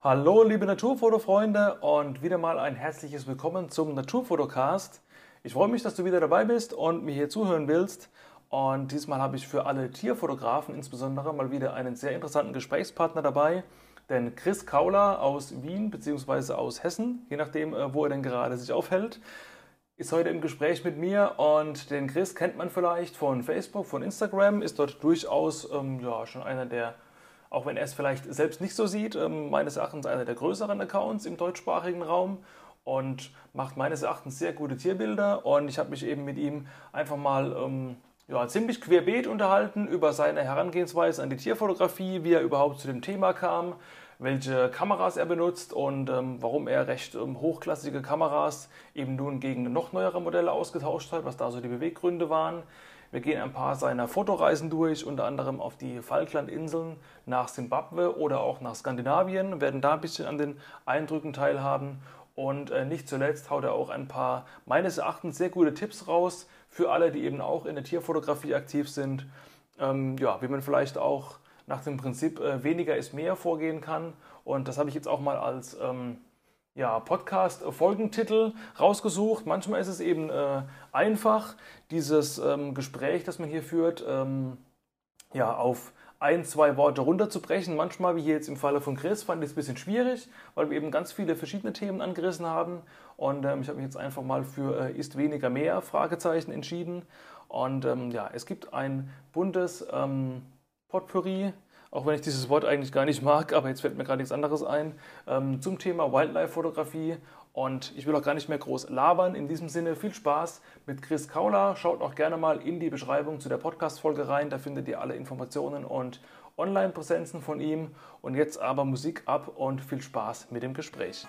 Hallo liebe Naturfotofreunde und wieder mal ein herzliches Willkommen zum Naturfotocast. Ich freue mich, dass du wieder dabei bist und mir hier zuhören willst. Und diesmal habe ich für alle Tierfotografen insbesondere mal wieder einen sehr interessanten Gesprächspartner dabei. Denn Chris Kauler aus Wien bzw. aus Hessen, je nachdem, äh, wo er denn gerade sich aufhält, ist heute im Gespräch mit mir. Und den Chris kennt man vielleicht von Facebook, von Instagram, ist dort durchaus ähm, ja, schon einer der auch wenn er es vielleicht selbst nicht so sieht, ähm, meines Erachtens einer der größeren Accounts im deutschsprachigen Raum und macht meines Erachtens sehr gute Tierbilder. Und ich habe mich eben mit ihm einfach mal ähm, ja, ziemlich querbeet unterhalten über seine Herangehensweise an die Tierfotografie, wie er überhaupt zu dem Thema kam, welche Kameras er benutzt und ähm, warum er recht ähm, hochklassige Kameras eben nun gegen noch neuere Modelle ausgetauscht hat, was da so die Beweggründe waren. Wir gehen ein paar seiner Fotoreisen durch, unter anderem auf die Falklandinseln nach Simbabwe oder auch nach Skandinavien, werden da ein bisschen an den Eindrücken teilhaben. Und äh, nicht zuletzt haut er auch ein paar meines Erachtens sehr gute Tipps raus für alle, die eben auch in der Tierfotografie aktiv sind. Ähm, ja, wie man vielleicht auch nach dem Prinzip äh, weniger ist mehr vorgehen kann. Und das habe ich jetzt auch mal als ähm, ja, Podcast-Folgentitel rausgesucht. Manchmal ist es eben äh, einfach, dieses ähm, Gespräch, das man hier führt, ähm, ja, auf ein, zwei Worte runterzubrechen. Manchmal, wie hier jetzt im Falle von Chris, fand ich es ein bisschen schwierig, weil wir eben ganz viele verschiedene Themen angerissen haben. Und ähm, ich habe mich jetzt einfach mal für äh, ist weniger mehr Fragezeichen entschieden. Und ähm, ja, es gibt ein buntes ähm, Potpourri auch wenn ich dieses Wort eigentlich gar nicht mag, aber jetzt fällt mir gerade nichts anderes ein, ähm, zum Thema Wildlife-Fotografie. Und ich will auch gar nicht mehr groß labern. In diesem Sinne viel Spaß mit Chris Kauler. Schaut auch gerne mal in die Beschreibung zu der Podcast-Folge rein. Da findet ihr alle Informationen und Online-Präsenzen von ihm. Und jetzt aber Musik ab und viel Spaß mit dem Gespräch.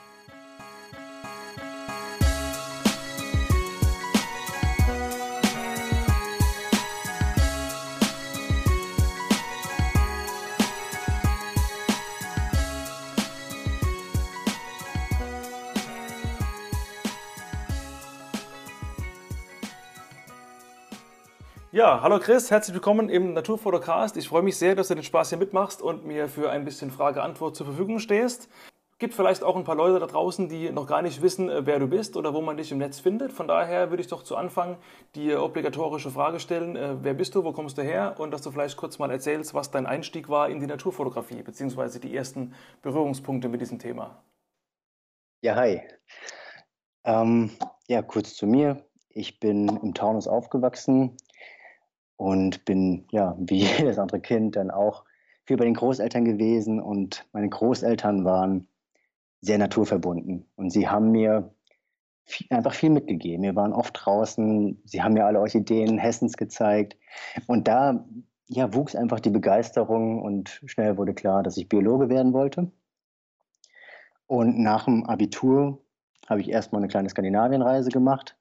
Ja, hallo Chris, herzlich willkommen im Naturfotocast. Ich freue mich sehr, dass du den Spaß hier mitmachst und mir für ein bisschen Frage-Antwort zur Verfügung stehst. Gibt vielleicht auch ein paar Leute da draußen, die noch gar nicht wissen, äh, wer du bist oder wo man dich im Netz findet. Von daher würde ich doch zu Anfang die obligatorische Frage stellen, äh, wer bist du, wo kommst du her und dass du vielleicht kurz mal erzählst, was dein Einstieg war in die Naturfotografie, beziehungsweise die ersten Berührungspunkte mit diesem Thema. Ja, hi. Ähm, ja, kurz zu mir. Ich bin im Taunus aufgewachsen, und bin ja wie jedes andere Kind dann auch viel bei den Großeltern gewesen. Und meine Großeltern waren sehr naturverbunden. Und sie haben mir viel, einfach viel mitgegeben. Wir waren oft draußen, sie haben mir alle Orchideen Hessens gezeigt. Und da ja, wuchs einfach die Begeisterung und schnell wurde klar, dass ich Biologe werden wollte. Und nach dem Abitur habe ich erstmal eine kleine Skandinavienreise gemacht.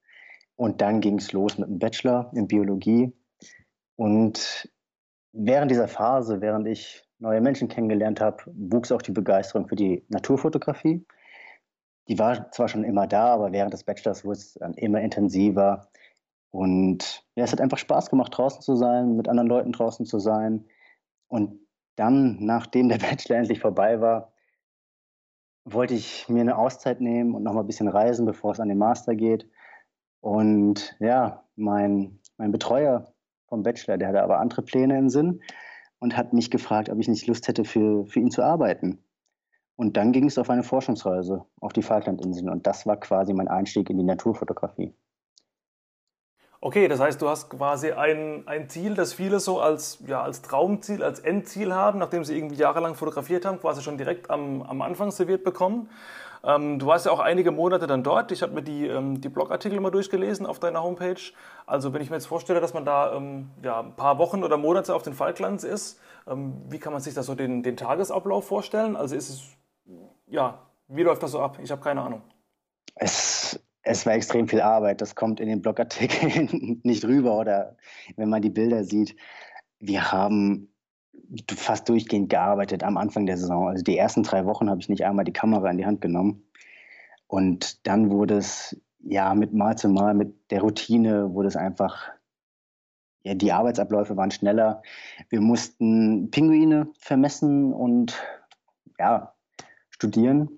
Und dann ging es los mit dem Bachelor in Biologie und während dieser Phase, während ich neue Menschen kennengelernt habe, wuchs auch die Begeisterung für die Naturfotografie. Die war zwar schon immer da, aber während des Bachelors wurde es dann immer intensiver. Und ja, es hat einfach Spaß gemacht, draußen zu sein, mit anderen Leuten draußen zu sein. Und dann, nachdem der Bachelor endlich vorbei war, wollte ich mir eine Auszeit nehmen und noch mal ein bisschen reisen, bevor es an den Master geht. Und ja, mein, mein Betreuer vom Bachelor. Der hatte aber andere Pläne im Sinn und hat mich gefragt, ob ich nicht Lust hätte, für, für ihn zu arbeiten. Und dann ging es auf eine Forschungsreise auf die Falklandinseln und das war quasi mein Einstieg in die Naturfotografie. Okay, das heißt, du hast quasi ein, ein Ziel, das viele so als, ja, als Traumziel, als Endziel haben, nachdem sie irgendwie jahrelang fotografiert haben, quasi schon direkt am, am Anfang serviert bekommen. Ähm, du warst ja auch einige Monate dann dort. Ich habe mir die, ähm, die Blogartikel mal durchgelesen auf deiner Homepage. Also wenn ich mir jetzt vorstelle, dass man da ähm, ja, ein paar Wochen oder Monate auf den Falklands ist, ähm, wie kann man sich da so den, den Tagesablauf vorstellen? Also ist es, ja, wie läuft das so ab? Ich habe keine Ahnung. Es, es war extrem viel Arbeit. Das kommt in den Blogartikeln nicht rüber oder wenn man die Bilder sieht. Wir haben fast durchgehend gearbeitet am Anfang der Saison. Also die ersten drei Wochen habe ich nicht einmal die Kamera in die Hand genommen. Und dann wurde es ja mit Mal zu Mal, mit der Routine wurde es einfach, ja, die Arbeitsabläufe waren schneller. Wir mussten Pinguine vermessen und ja, studieren.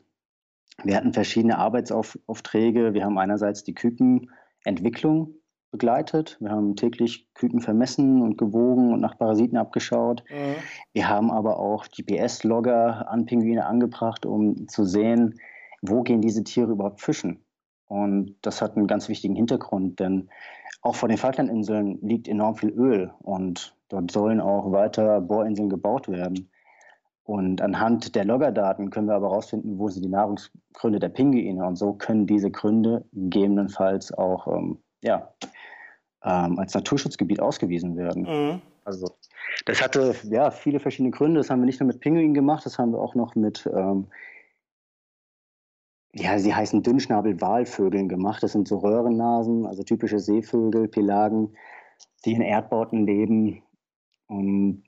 Wir hatten verschiedene Arbeitsaufträge. Wir haben einerseits die Kükenentwicklung begleitet. Wir haben täglich Küken vermessen und gewogen und nach Parasiten abgeschaut. Mhm. Wir haben aber auch GPS-Logger an Pinguine angebracht, um zu sehen, wo gehen diese Tiere überhaupt fischen. Und das hat einen ganz wichtigen Hintergrund, denn auch vor den Falklandinseln liegt enorm viel Öl und dort sollen auch weiter Bohrinseln gebaut werden. Und anhand der Loggerdaten können wir aber herausfinden, wo sind die Nahrungsgründe der Pinguine. Und so können diese Gründe gegebenenfalls auch ähm, ja, ähm, als Naturschutzgebiet ausgewiesen werden. Mhm. Also das hatte ja viele verschiedene Gründe. Das haben wir nicht nur mit Pinguinen gemacht, das haben wir auch noch mit ähm, ja, sie heißen Dünnschnabel-Walvögeln gemacht. Das sind so Röhrennasen, also typische Seevögel, Pelagen, die in Erdbauten leben. Und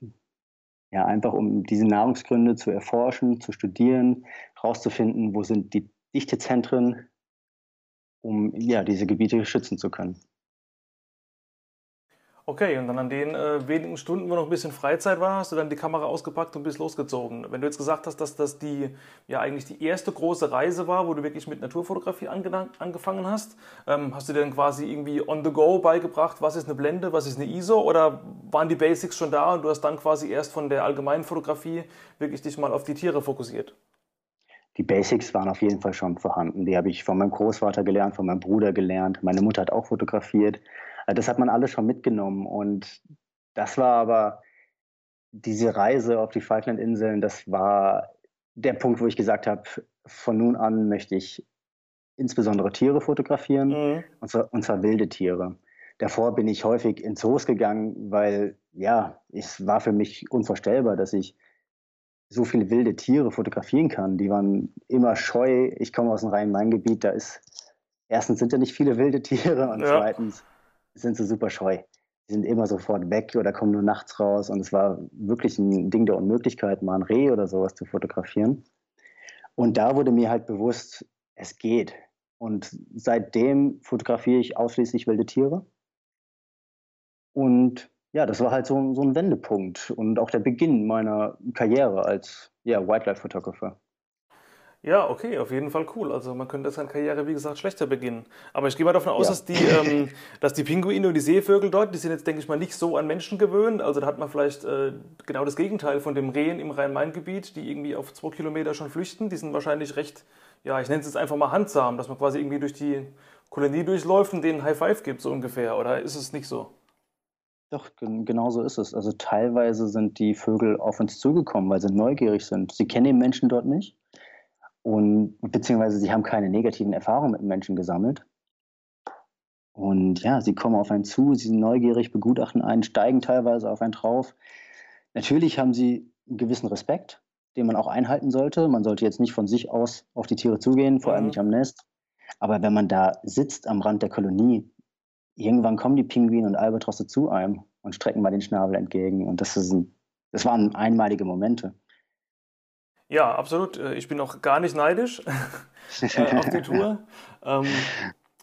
ja, einfach um diese Nahrungsgründe zu erforschen, zu studieren, herauszufinden, wo sind die Dichtezentren, um ja, diese Gebiete schützen zu können. Okay, und dann an den äh, wenigen Stunden, wo noch ein bisschen Freizeit war, hast du dann die Kamera ausgepackt und bist losgezogen. Wenn du jetzt gesagt hast, dass das die ja eigentlich die erste große Reise war, wo du wirklich mit Naturfotografie angefangen hast, ähm, hast du dir dann quasi irgendwie on the go beigebracht, was ist eine Blende, was ist eine ISO oder waren die Basics schon da und du hast dann quasi erst von der allgemeinen Fotografie wirklich dich mal auf die Tiere fokussiert? Die Basics waren auf jeden Fall schon vorhanden. Die habe ich von meinem Großvater gelernt, von meinem Bruder gelernt. Meine Mutter hat auch fotografiert. Äh, das hat man alles schon mitgenommen. Und das war aber diese Reise auf die Falklandinseln, das war der Punkt, wo ich gesagt habe, von nun an möchte ich insbesondere Tiere fotografieren, mhm. und, zwar, und zwar wilde Tiere. Davor bin ich häufig in Zoos gegangen, weil ja, es war für mich unvorstellbar, dass ich so viele wilde Tiere fotografieren kann. Die waren immer scheu. Ich komme aus dem Rhein-Main-Gebiet, da ist erstens sind ja nicht viele wilde Tiere und ja. zweitens sind sie super scheu. Die sind immer sofort weg oder kommen nur nachts raus. Und es war wirklich ein Ding der Unmöglichkeit, mal ein Reh oder sowas zu fotografieren. Und da wurde mir halt bewusst, es geht. Und seitdem fotografiere ich ausschließlich wilde Tiere. Und ja, das war halt so, so ein Wendepunkt und auch der Beginn meiner Karriere als ja, Wildlife-Photographer. Ja, okay, auf jeden Fall cool. Also man könnte seine Karriere, wie gesagt, schlechter beginnen. Aber ich gehe mal davon aus, ja. dass, die, ähm, dass die Pinguine und die Seevögel dort, die sind jetzt, denke ich mal, nicht so an Menschen gewöhnt. Also da hat man vielleicht äh, genau das Gegenteil von dem Rehen im Rhein-Main-Gebiet, die irgendwie auf zwei Kilometer schon flüchten. Die sind wahrscheinlich recht, ja, ich nenne es jetzt einfach mal handsam, dass man quasi irgendwie durch die Kolonie durchläuft und denen High Five gibt, so ungefähr. Oder ist es nicht so? Doch, genau so ist es. Also teilweise sind die Vögel auf uns zugekommen, weil sie neugierig sind. Sie kennen den Menschen dort nicht und beziehungsweise sie haben keine negativen Erfahrungen mit Menschen gesammelt. Und ja, sie kommen auf einen zu, sie sind neugierig, begutachten einen, steigen teilweise auf einen drauf. Natürlich haben sie einen gewissen Respekt, den man auch einhalten sollte. Man sollte jetzt nicht von sich aus auf die Tiere zugehen, vor allem mhm. nicht am Nest. Aber wenn man da sitzt am Rand der Kolonie, irgendwann kommen die Pinguine und Albatrosse zu einem und strecken mal den Schnabel entgegen. Und das, ist ein, das waren einmalige Momente. Ja, absolut. Äh, ich bin auch gar nicht neidisch äh, auf die Tour. Ähm,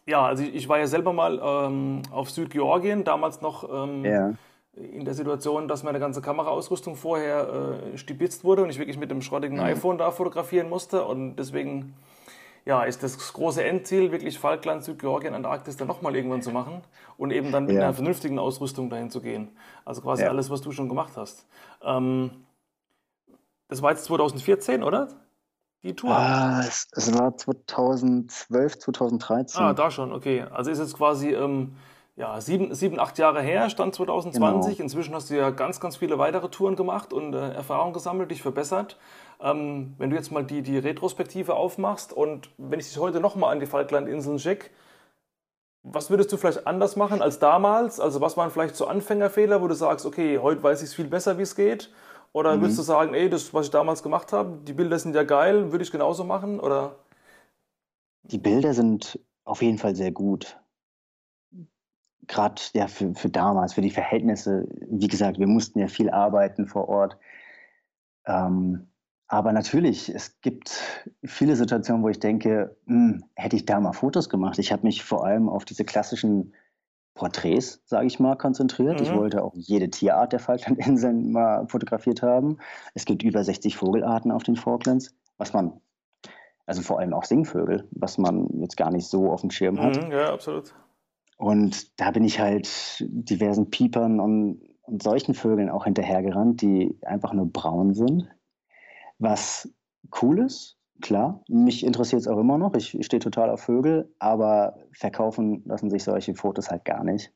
ja, also ich war ja selber mal ähm, auf Südgeorgien, damals noch ähm, ja. in der Situation, dass meine ganze Kameraausrüstung vorher äh, stibitzt wurde und ich wirklich mit dem schrottigen mhm. iPhone da fotografieren musste. Und deswegen ja, ist das große Endziel, wirklich Falkland, Südgeorgien, Antarktis dann nochmal irgendwann zu machen und eben dann mit ja. einer vernünftigen Ausrüstung dahin zu gehen. Also quasi ja. alles, was du schon gemacht hast. Ähm, das war jetzt 2014, oder? Die Tour? Ah, es, es, war 2012, 2013. Ah, da schon, okay. Also ist jetzt quasi ähm, ja, sieben, sieben, acht Jahre her, Stand 2020. Genau. Inzwischen hast du ja ganz, ganz viele weitere Touren gemacht und äh, Erfahrungen gesammelt, dich verbessert. Ähm, wenn du jetzt mal die, die Retrospektive aufmachst und wenn ich dich heute nochmal an die Falklandinseln schicke, was würdest du vielleicht anders machen als damals? Also was waren vielleicht so Anfängerfehler, wo du sagst, okay, heute weiß ich es viel besser, wie es geht? Oder mhm. würdest du sagen, ey, das, was ich damals gemacht habe, die Bilder sind ja geil, würde ich genauso machen? Oder? Die Bilder sind auf jeden Fall sehr gut. Gerade ja, für, für damals, für die Verhältnisse. Wie gesagt, wir mussten ja viel arbeiten vor Ort. Ähm, aber natürlich, es gibt viele Situationen, wo ich denke, hm, hätte ich da mal Fotos gemacht. Ich habe mich vor allem auf diese klassischen Porträts, sage ich mal, konzentriert. Mhm. Ich wollte auch jede Tierart der Falklandinseln mal fotografiert haben. Es gibt über 60 Vogelarten auf den Falklands, was man Also vor allem auch Singvögel, was man jetzt gar nicht so auf dem Schirm hat. Mhm, ja, absolut. Und da bin ich halt diversen Piepern und, und solchen Vögeln auch hinterhergerannt, die einfach nur braun sind. Was cool ist, klar. Mich interessiert es auch immer noch. Ich, stehe total auf Vögel, aber verkaufen lassen sich solche Fotos halt gar nicht.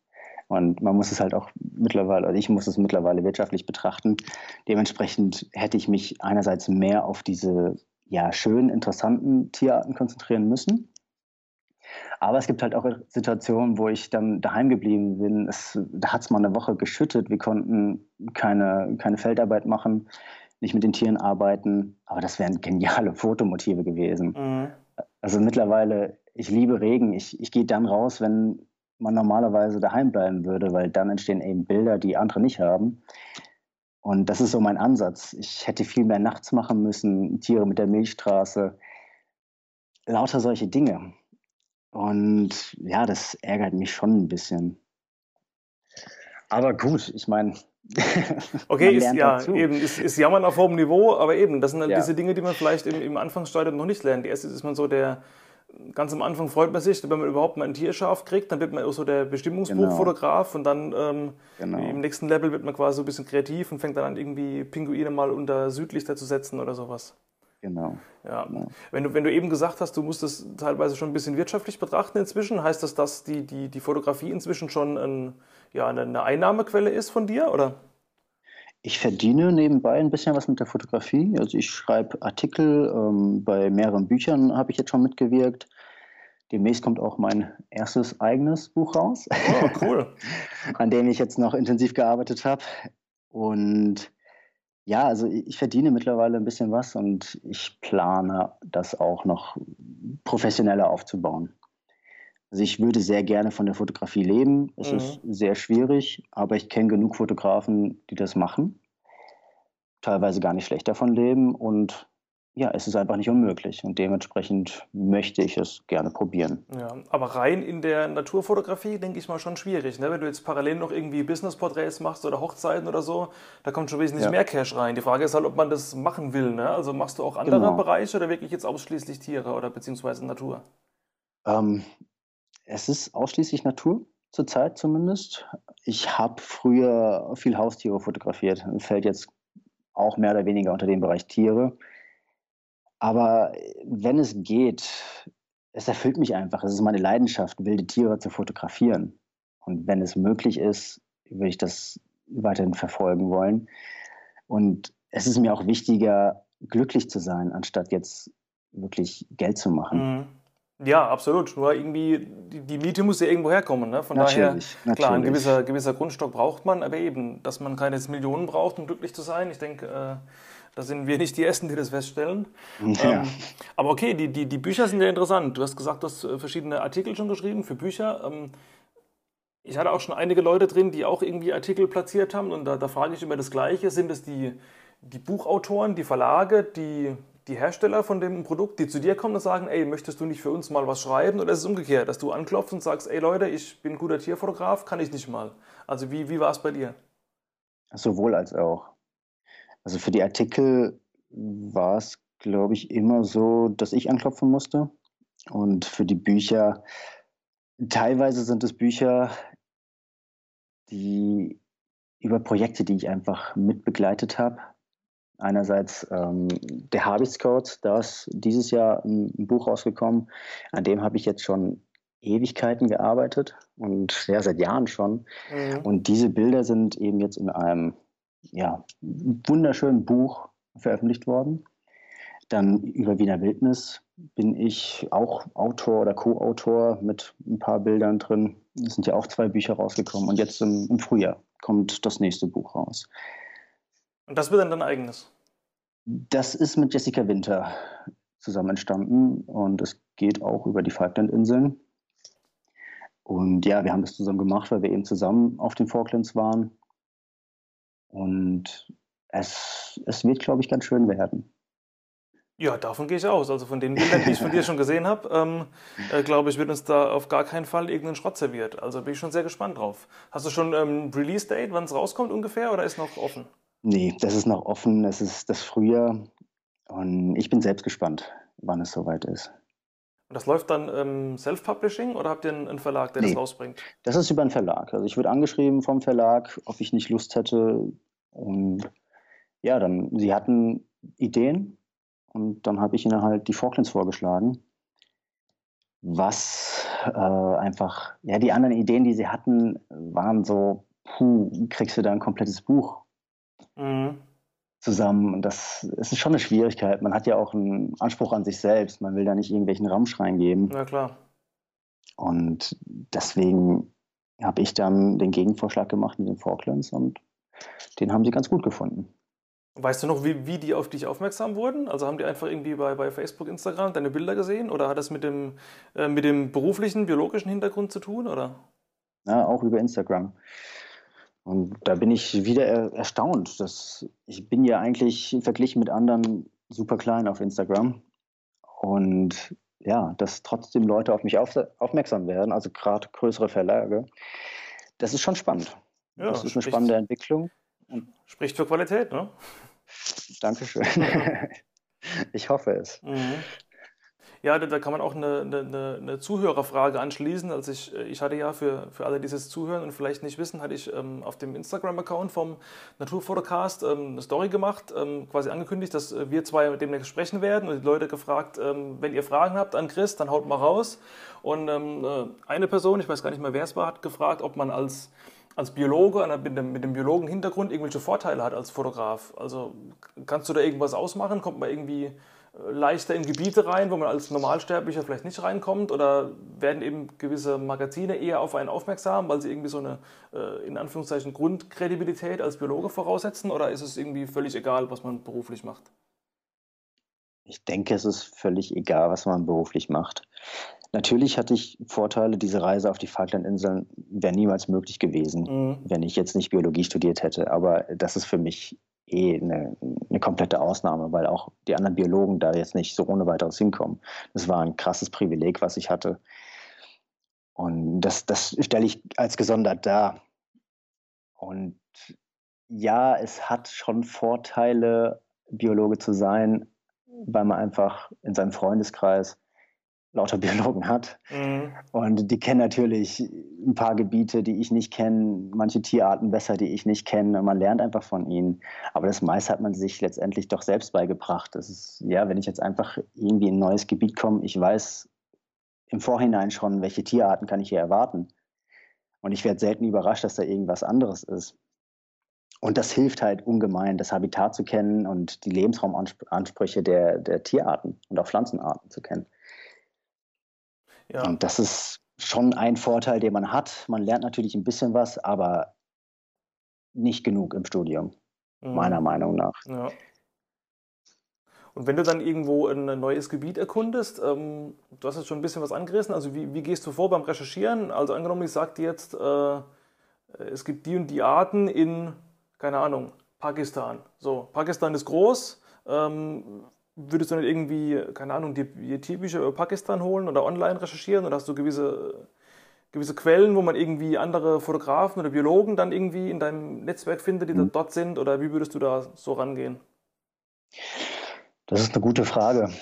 Und man muss es halt auch mittlerweile, also ich muss es mittlerweile wirtschaftlich betrachten. Dementsprechend hätte ich mich einerseits mehr auf diese ja, schönen, interessanten Tierarten konzentrieren müssen. Aber es gibt halt auch Situationen, wo ich dann daheim geblieben bin. Es, da hat es mal eine Woche geschüttet. Wir konnten keine, keine Feldarbeit machen, nicht mit den Tieren arbeiten. Aber das wären geniale Fotomotive gewesen. Mhm. Also mittlerweile, ich liebe Regen. Ich, ich gehe dann raus, wenn man normalerweise daheim bleiben würde, weil dann entstehen eben Bilder, die andere nicht haben. Und das ist so mein Ansatz. Ich hätte viel mehr nachts machen müssen, Tiere mit der Milchstraße, lauter solche Dinge. Und ja, das ärgert mich schon ein bisschen. Aber gut, ich meine. okay, ist, ja, eben, ist, ist Jammern auf hohem Niveau, aber eben, das sind halt ja. diese Dinge, die man vielleicht im, im Anfangsstadium noch nicht lernt. Erstens ist man so der, ganz am Anfang freut man sich, wenn man überhaupt mal ein Tierschaf kriegt, dann wird man auch so der Bestimmungsbuchfotograf genau. und dann ähm, genau. im nächsten Level wird man quasi so ein bisschen kreativ und fängt dann an, irgendwie Pinguine mal unter Südlichter zu setzen oder sowas. Genau. Ja. Genau. Wenn, du, wenn du eben gesagt hast, du musst es teilweise schon ein bisschen wirtschaftlich betrachten inzwischen, heißt das, dass die, die, die Fotografie inzwischen schon ein, ja, eine Einnahmequelle ist von dir, oder? Ich verdiene nebenbei ein bisschen was mit der Fotografie. Also ich schreibe Artikel, ähm, bei mehreren Büchern habe ich jetzt schon mitgewirkt. Demnächst kommt auch mein erstes eigenes Buch raus. Oh, cool. an dem ich jetzt noch intensiv gearbeitet habe. Und ja, also ich verdiene mittlerweile ein bisschen was und ich plane das auch noch professioneller aufzubauen. Also ich würde sehr gerne von der Fotografie leben. Es mhm. ist sehr schwierig, aber ich kenne genug Fotografen, die das machen. Teilweise gar nicht schlecht davon leben und ja, es ist einfach nicht unmöglich und dementsprechend möchte ich es gerne probieren. Ja, aber rein in der Naturfotografie denke ich mal schon schwierig. Ne? Wenn du jetzt parallel noch irgendwie Businessporträts machst oder Hochzeiten oder so, da kommt schon wesentlich ja. mehr Cash rein. Die Frage ist halt, ob man das machen will. Ne? Also machst du auch andere genau. Bereiche oder wirklich jetzt ausschließlich Tiere oder beziehungsweise Natur? Ähm, es ist ausschließlich Natur, zurzeit zumindest. Ich habe früher viel Haustiere fotografiert. Fällt jetzt auch mehr oder weniger unter den Bereich Tiere. Aber wenn es geht, es erfüllt mich einfach. Es ist meine Leidenschaft, wilde Tiere zu fotografieren. Und wenn es möglich ist, würde ich das weiterhin verfolgen wollen. Und es ist mir auch wichtiger, glücklich zu sein, anstatt jetzt wirklich Geld zu machen. Mhm. Ja, absolut. Nur irgendwie, die, die Miete muss ja irgendwo herkommen. Ne? Von natürlich, daher, natürlich. klar, ein gewisser, gewisser Grundstock braucht man, aber eben, dass man keine Millionen braucht, um glücklich zu sein. Ich denke, äh, da sind wir nicht die Ersten, die das feststellen. Ja. Ähm, aber okay, die, die, die Bücher sind ja interessant. Du hast gesagt, du hast äh, verschiedene Artikel schon geschrieben für Bücher. Ähm, ich hatte auch schon einige Leute drin, die auch irgendwie Artikel platziert haben. Und da, da frage ich immer das Gleiche. Sind es die, die Buchautoren, die Verlage, die die Hersteller von dem Produkt, die zu dir kommen und sagen, ey, möchtest du nicht für uns mal was schreiben? Oder ist es umgekehrt, dass du anklopfst und sagst, ey Leute, ich bin guter Tierfotograf, kann ich nicht mal? Also wie, wie war es bei dir? Sowohl als auch. Also für die Artikel war es, glaube ich, immer so, dass ich anklopfen musste. Und für die Bücher, teilweise sind es Bücher, die über Projekte, die ich einfach mitbegleitet habe, Einerseits ähm, der Habitscode, da ist dieses Jahr ein, ein Buch rausgekommen, an dem habe ich jetzt schon Ewigkeiten gearbeitet und ja, seit Jahren schon. Mhm. Und diese Bilder sind eben jetzt in einem ja, wunderschönen Buch veröffentlicht worden. Dann über Wiener Wildnis bin ich auch Autor oder Co-Autor mit ein paar Bildern drin. Es sind ja auch zwei Bücher rausgekommen und jetzt im, im Frühjahr kommt das nächste Buch raus. Und das wird dann dein eigenes? Das ist mit Jessica Winter zusammen entstanden und es geht auch über die Falklandinseln. Und ja, wir haben das zusammen gemacht, weil wir eben zusammen auf den Falklands waren. Und es, es wird, glaube ich, ganz schön werden. Ja, davon gehe ich aus. Also von den Bildern, die ich von dir schon gesehen habe, ähm, äh, glaube ich, wird uns da auf gar keinen Fall irgendein Schrott serviert. Also bin ich schon sehr gespannt drauf. Hast du schon ähm, Release-Date, wann es rauskommt ungefähr, oder ist noch offen? Nee, das ist noch offen. Es ist das Frühjahr. Und ich bin selbst gespannt. wann es soweit ist. Und das läuft dann ähm, Self-Publishing oder habt ihr einen, Verlag, der nee, das rausbringt? Das ist über einen Verlag. Also ich würde angeschrieben vom Verlag, ob ich nicht Lust hätte. Und ja, dann, sie hatten Ideen und dann habe ich ihnen halt die Falklands vorgeschlagen. Was äh, einfach, ja, die anderen Ideen, die sie hatten, waren so, puh, kriegst du da ein komplettes Buch mhm. zusammen? Und das, ist schon eine Schwierigkeit. Man hat ja auch einen Anspruch an sich selbst. Man will da nicht irgendwelchen Ramsch reingeben. Na klar. Und deswegen habe ich dann den Gegenvorschlag gemacht mit den Falklands und den haben sie ganz gut gefunden. Weißt du noch, wie, wie die auf dich aufmerksam wurden? Also haben die einfach irgendwie bei, bei Facebook, Instagram deine Bilder gesehen oder hat das mit dem, äh, mit dem beruflichen, biologischen Hintergrund zu tun? Oder? Ja, auch über Instagram. Und da bin ich wieder er erstaunt. Dass ich bin ja eigentlich verglichen mit anderen super klein auf Instagram. Und ja, dass trotzdem Leute auf mich auf, aufmerksam werden, also gerade größere Verlage, das ist schon spannend. Ja, das ist eine spannende Entwicklung. Und spricht für Qualität, ne? Dankeschön. ich hoffe es. Mhm. Ja, da, da, kann man auch eine, eine, eine, Zuhörerfrage anschließen. Also ich, ich hatte ja für, für alle, die es zuhören und vielleicht nicht wissen, hatte ich ähm, auf dem Instagram-Account vom Naturfotocast ähm, eine Story gemacht, ähm, quasi angekündigt, dass wir zwei demnächst sprechen werden und die Leute gefragt, ähm, wenn ihr Fragen habt an Chris, dann haut mal raus. Und ähm, äh, eine Person, ich weiß gar nicht mehr, wer es war, hat gefragt, ob man als als Biologe mit dem, mit Biologen-Hintergrund irgendwelche Vorteile hat als Fotograf. Also kannst du da irgendwas ausmachen? Kommt man irgendwie äh, leichter in Gebiete rein, wo man als Normalsterblicher vielleicht nicht reinkommt? Oder werden eben gewisse Magazine eher auf einen aufmerksam, weil sie irgendwie so eine, äh, in Anführungszeichen, Grundkredibilität als Biologe voraussetzen? Oder ist es irgendwie völlig egal, was man beruflich macht? Ich denke, es ist völlig egal, was man beruflich macht. Natürlich hatte ich Vorteile, diese Reise auf die Falklandinseln wäre niemals möglich gewesen, mhm. wenn ich jetzt nicht Biologie studiert hätte. Aber das ist für mich eh eine, eine, komplette Ausnahme, weil auch die anderen Biologen da jetzt nicht so ohne weiteres hinkommen. Das war ein krasses Privileg, was ich hatte. Und das, das stelle ich als gesondert dar. Und ja, es hat schon Vorteile, Biologe zu sein, weil man einfach in seinem Freundeskreis lauter Biologen hat. Mhm. Und die kennen natürlich ein paar Gebiete, die ich nicht kenne, manche Tierarten besser, die ich nicht kenne. Man lernt einfach von ihnen. Aber das meiste hat man sich letztendlich doch selbst beigebracht. Das ist, ja, wenn ich jetzt einfach irgendwie in ein neues Gebiet komme, ich weiß im Vorhinein schon, welche Tierarten kann ich hier erwarten. Und ich werde selten überrascht, dass da irgendwas anderes ist. Und das hilft halt ungemein, das Habitat zu kennen und die Lebensraumansprüche der, der Tierarten und auch Pflanzenarten zu kennen. Ja. Und das ist schon ein Vorteil, den man hat. Man lernt natürlich ein bisschen was, aber nicht genug im Studium, mhm. meiner Meinung nach. Ja. Und wenn du dann irgendwo ein neues Gebiet erkundest, ähm, du hast jetzt schon ein bisschen was angerissen, also wie, wie, gehst du vor beim Recherchieren? Also angenommen, ich sage dir jetzt, äh, es gibt die und die Arten in, keine Ahnung, Pakistan. So, Pakistan ist groß. Ähm, Würdest du dann irgendwie, keine Ahnung, die, die Tierbücher über Pakistan holen oder online recherchieren oder hast du gewisse, gewisse Quellen, wo man irgendwie andere Fotografen oder Biologen dann irgendwie in deinem Netzwerk findet, die mhm. dort sind oder wie würdest du da so rangehen? Das ist eine gute Frage.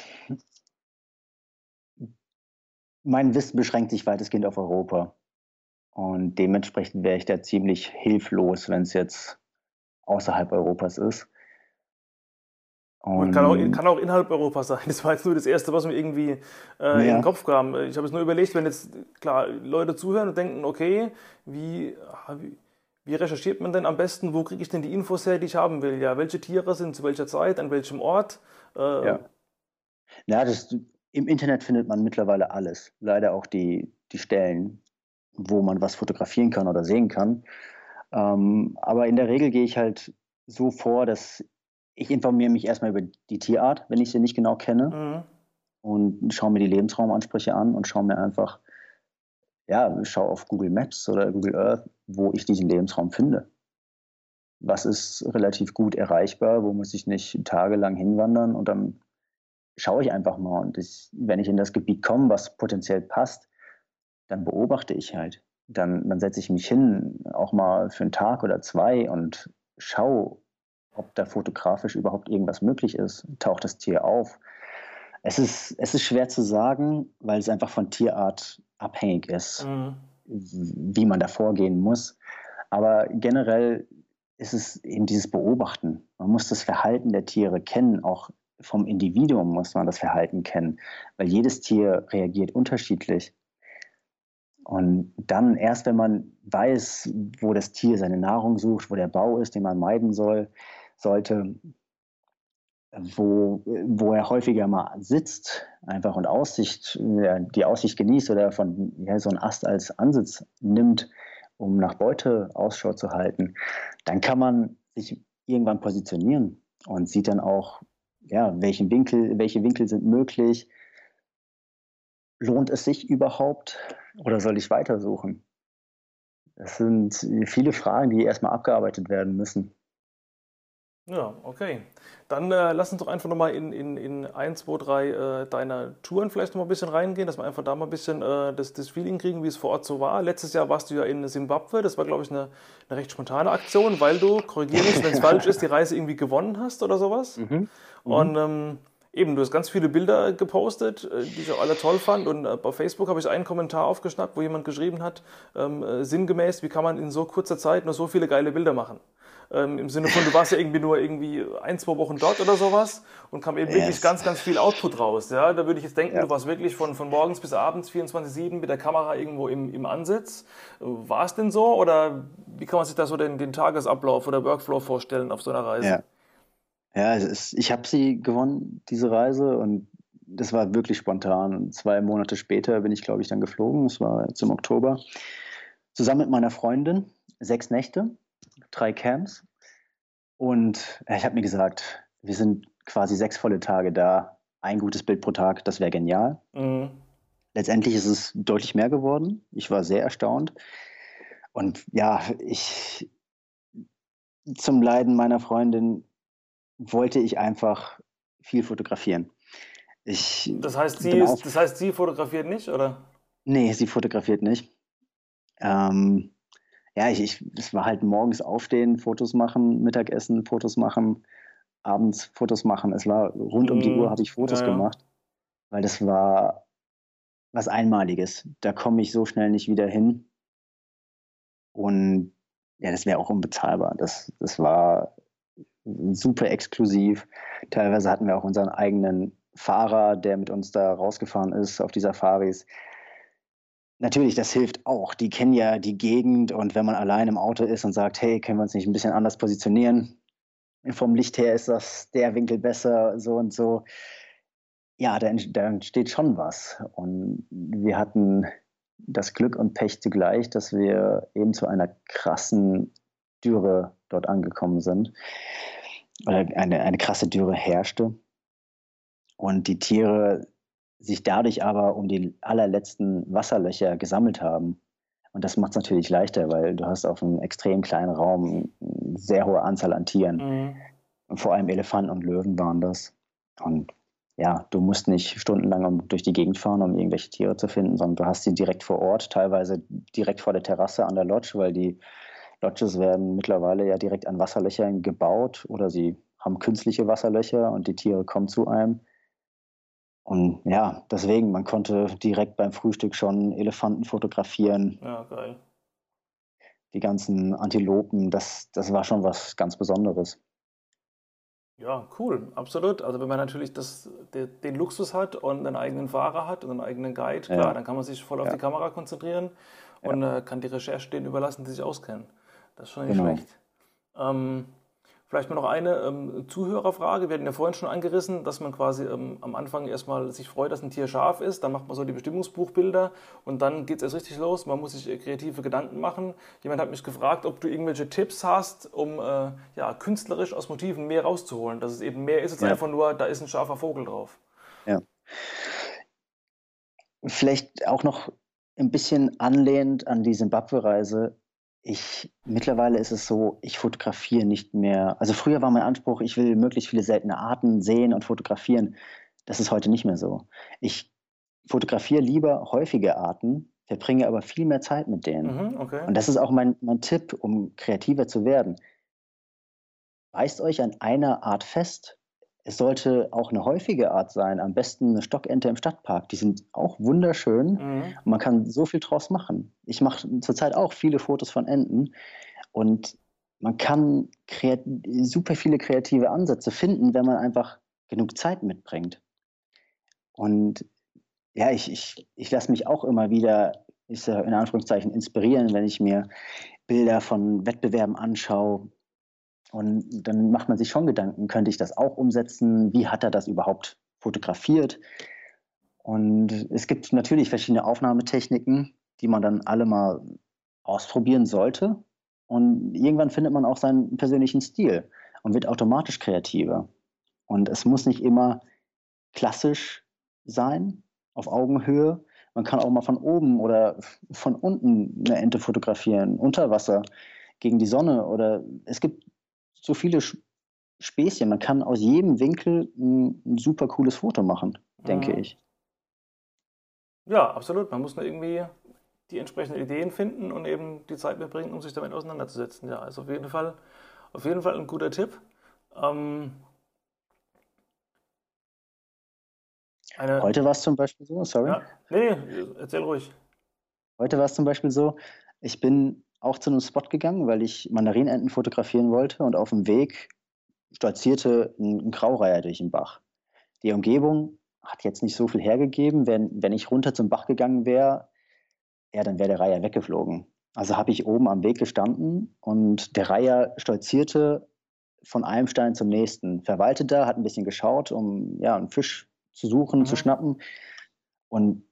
Mein Wissen beschränkt sich weitestgehend auf Europa. Und dementsprechend wäre ich da ziemlich hilflos, wenn es jetzt außerhalb Europas ist. Und kann auch, kann auch innerhalb Europas sein. Das war jetzt nur das Erste, was mir irgendwie äh, ja. in den Kopf kam. Ich habe es nur überlegt, wenn jetzt klar Leute zuhören und denken, okay, wie, wie, wie recherchiert man denn am besten, wo kriege ich denn die Infos her, die ich haben will? Ja, welche Tiere sind zu welcher Zeit, an welchem Ort? Äh, ja, ja das, im Internet findet man mittlerweile alles. Leider auch die, die Stellen, wo man was fotografieren kann oder sehen kann. Ähm, aber in der Regel gehe ich halt so vor, dass ich informiere mich erstmal über die Tierart, wenn ich sie nicht genau kenne. Mhm. Und schaue mir die Lebensraumansprüche an und schaue mir einfach, ja, schaue auf Google Maps oder Google Earth, wo ich diesen Lebensraum finde. Was ist relativ gut erreichbar, wo muss ich nicht tagelang hinwandern und dann schaue ich einfach mal. Und ich, wenn ich in das Gebiet komme, was potenziell passt, dann beobachte ich halt. Dann, dann setze ich mich hin, auch mal für einen Tag oder zwei und schaue, ob da fotografisch überhaupt irgendwas möglich ist. Taucht das Tier auf? Es ist, es ist schwer zu sagen, weil es einfach von Tierart abhängig ist, mhm. wie man da vorgehen muss. Aber generell ist es eben dieses Beobachten. Man muss das Verhalten der Tiere kennen, auch vom Individuum muss man das Verhalten kennen, weil jedes Tier reagiert unterschiedlich. Und dann erst, wenn man weiß, wo das Tier seine Nahrung sucht, wo der Bau ist, den man meiden soll, sollte, wo, wo er häufiger mal sitzt, einfach und Aussicht, die Aussicht genießt oder von ja, so einen Ast als Ansitz nimmt, um nach Beute Ausschau zu halten, dann kann man sich irgendwann positionieren und sieht dann auch, ja, welchen Winkel, welche Winkel sind möglich. Lohnt es sich überhaupt oder soll ich weitersuchen? Das sind viele Fragen, die erstmal abgearbeitet werden müssen. Ja, okay. Dann äh, lass uns doch einfach nochmal in, in, in 1, 2, 3 äh, deiner Touren vielleicht nochmal ein bisschen reingehen, dass wir einfach da mal ein bisschen äh, das, das Feeling kriegen, wie es vor Ort so war. Letztes Jahr warst du ja in Simbabwe, das war, glaube ich, eine, eine recht spontane Aktion, weil du, korrigiere mich, wenn es falsch ist, die Reise irgendwie gewonnen hast oder sowas. Mhm. Mhm. Und ähm, eben, du hast ganz viele Bilder gepostet, äh, die ich auch alle toll fand. Und äh, bei Facebook habe ich einen Kommentar aufgeschnappt, wo jemand geschrieben hat, ähm, äh, sinngemäß, wie kann man in so kurzer Zeit nur so viele geile Bilder machen? Ähm, Im Sinne von, du warst ja irgendwie nur irgendwie ein, zwei Wochen dort oder sowas und kam eben yes. wirklich ganz, ganz viel Output raus. Ja? Da würde ich jetzt denken, ja. du warst wirklich von, von morgens bis abends 24-7 mit der Kamera irgendwo im, im Ansitz. War es denn so oder wie kann man sich da so den, den Tagesablauf oder Workflow vorstellen auf so einer Reise? Ja, ja ist, ich habe sie gewonnen, diese Reise und das war wirklich spontan. Und zwei Monate später bin ich, glaube ich, dann geflogen. Das war jetzt im Oktober. Zusammen mit meiner Freundin, sechs Nächte drei Camps. Und ich habe mir gesagt, wir sind quasi sechs volle Tage da. Ein gutes Bild pro Tag, das wäre genial. Mhm. Letztendlich ist es deutlich mehr geworden. Ich war sehr erstaunt. Und ja, ich zum Leiden meiner Freundin wollte ich einfach viel fotografieren. Ich das, heißt, sie ist, das heißt, sie fotografiert nicht, oder? Nee, sie fotografiert nicht. Ähm, ja, ich, ich, es war halt morgens aufstehen, Fotos machen, Mittagessen, Fotos machen, abends Fotos machen. Es war rund um die mhm. Uhr habe ich Fotos ja, gemacht, weil das war was Einmaliges. Da komme ich so schnell nicht wieder hin. Und ja, das wäre auch unbezahlbar. Das, das war super exklusiv. Teilweise hatten wir auch unseren eigenen Fahrer, der mit uns da rausgefahren ist auf die Safaris. Natürlich, das hilft auch. Die kennen ja die Gegend und wenn man allein im Auto ist und sagt, hey, können wir uns nicht ein bisschen anders positionieren? Vom Licht her ist das der Winkel besser, so und so. Ja, da, da entsteht schon was. Und wir hatten das Glück und Pech zugleich, dass wir eben zu einer krassen Dürre dort angekommen sind. Oder eine, eine krasse Dürre herrschte. Und die Tiere sich dadurch aber um die allerletzten Wasserlöcher gesammelt haben. Und das macht es natürlich leichter, weil du hast auf einem extrem kleinen Raum eine sehr hohe Anzahl an Tieren. Mhm. Und vor allem Elefanten und Löwen waren das. Und ja, du musst nicht stundenlang durch die Gegend fahren, um irgendwelche Tiere zu finden, sondern du hast sie direkt vor Ort, teilweise direkt vor der Terrasse an der Lodge, weil die Lodges werden mittlerweile ja direkt an Wasserlöchern gebaut oder sie haben künstliche Wasserlöcher und die Tiere kommen zu einem. Und ja, deswegen, man konnte direkt beim Frühstück schon Elefanten fotografieren. Ja, geil. Die ganzen Antilopen, das, das war schon was ganz Besonderes. Ja, cool, absolut. Also wenn man natürlich das, den, den Luxus hat und einen eigenen Fahrer hat und einen eigenen Guide, klar, ja. dann kann man sich voll auf ja. die Kamera konzentrieren und ja. äh, kann die Recherche denen überlassen, die sich auskennen. Das ist schon nicht genau. schlecht. Ähm, Vielleicht mal noch eine ähm, Zuhörerfrage. Wir hatten ja vorhin schon angerissen, dass man quasi ähm, am Anfang erstmal sich freut, dass ein Tier scharf ist. Dann macht man so die Bestimmungsbuchbilder und dann geht es erst richtig los. Man muss sich äh, kreative Gedanken machen. Jemand hat mich gefragt, ob du irgendwelche Tipps hast, um äh, ja, künstlerisch aus Motiven mehr rauszuholen. Dass es eben mehr ist als ja. einfach nur, da ist ein scharfer Vogel drauf. Ja. Vielleicht auch noch ein bisschen anlehnt an die Simbabwe-Reise ich, mittlerweile ist es so, ich fotografiere nicht mehr. Also früher war mein Anspruch, ich will möglichst viele seltene Arten sehen und fotografieren. Das ist heute nicht mehr so. Ich fotografiere lieber häufige Arten, verbringe aber viel mehr Zeit mit denen. Mhm, okay. Und das ist auch mein, mein Tipp, um kreativer zu werden. Beißt euch an einer Art fest, es sollte auch eine häufige Art sein, am besten eine Stockente im Stadtpark. Die sind auch wunderschön mhm. und man kann so viel draus machen. Ich mache zurzeit auch viele Fotos von Enten und man kann super viele kreative Ansätze finden, wenn man einfach genug Zeit mitbringt. Und ja, ich, ich, ich lasse mich auch immer wieder, ist in Anführungszeichen, inspirieren, wenn ich mir Bilder von Wettbewerben anschaue. Und dann macht man sich schon Gedanken, könnte ich das auch umsetzen? Wie hat er das überhaupt fotografiert? Und es gibt natürlich verschiedene Aufnahmetechniken, die man dann alle mal ausprobieren sollte. Und irgendwann findet man auch seinen persönlichen Stil und wird automatisch kreativer. Und es muss nicht immer klassisch sein, auf Augenhöhe. Man kann auch mal von oben oder von unten eine Ente fotografieren, unter Wasser, gegen die Sonne. Oder es gibt so viele Späßchen. Man kann aus jedem Winkel ein, ein super cooles Foto machen, denke mhm. ich. Ja, absolut. Man muss nur irgendwie die entsprechenden Ideen finden und eben die Zeit mitbringen, um sich damit auseinanderzusetzen. Ja, also auf jeden Fall, auf jeden Fall ein guter Tipp. Ähm, Heute war es zum Beispiel so, sorry. Ja, nee, erzähl ruhig. Heute war es zum Beispiel so, ich bin auch zu einem Spot gegangen, weil ich Mandarinenten fotografieren wollte und auf dem Weg stolzierte ein, Graureiher durch den Bach. Die Umgebung hat jetzt nicht so viel hergegeben. Wenn, wenn ich runter zum Bach gegangen wäre, ja, dann wäre der Reiher weggeflogen. Also habe ich oben am Weg gestanden und der Reiher stolzierte von einem Stein zum nächsten, verweilte da, hat ein bisschen geschaut, um ja, einen Fisch zu suchen, mhm. zu schnappen. Und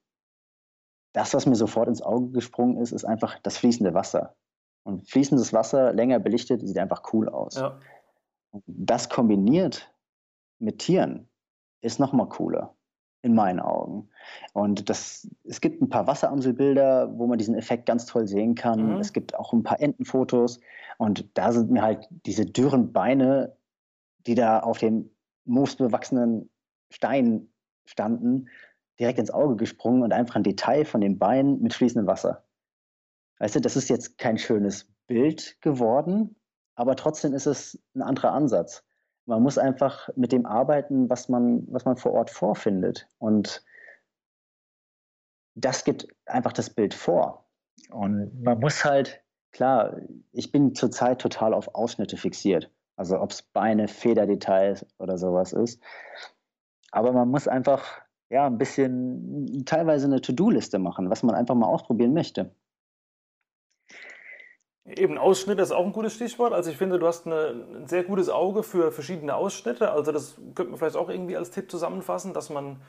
das, was mir sofort ins Auge gesprungen ist, ist einfach das fließende Wasser. Und fließendes Wasser, länger belichtet, sieht einfach cool aus. Ja. Das kombiniert mit Tieren ist nochmal cooler, in meinen Augen. Und das, es gibt ein paar Wasseramselbilder, wo man diesen Effekt ganz toll sehen kann. Mhm. Es gibt auch ein paar Entenfotos. Und da sind mir halt diese dürren Beine, die da auf dem moosbewachsenen Stein standen, direkt ins Auge gesprungen und einfach ein Detail von den Beinen mit fließendem Wasser. Weißt du, das ist jetzt kein schönes Bild geworden, aber trotzdem ist es ein anderer Ansatz. Man muss einfach mit dem arbeiten, was man, was man vor Ort vorfindet. Und das gibt einfach das Bild vor. Und man muss halt, klar, ich bin zurzeit total auf Ausschnitte fixiert. Also ob es Beine, Federdetails oder sowas ist. Aber man muss einfach ja ein bisschen teilweise eine To-Do-Liste machen, was man einfach mal ausprobieren möchte. Eben Ausschnitt ist auch ein gutes Stichwort. Also ich finde, du hast eine, ein sehr gutes Auge für verschiedene Ausschnitte. Also das könnte man vielleicht auch irgendwie als Tipp zusammenfassen, dass man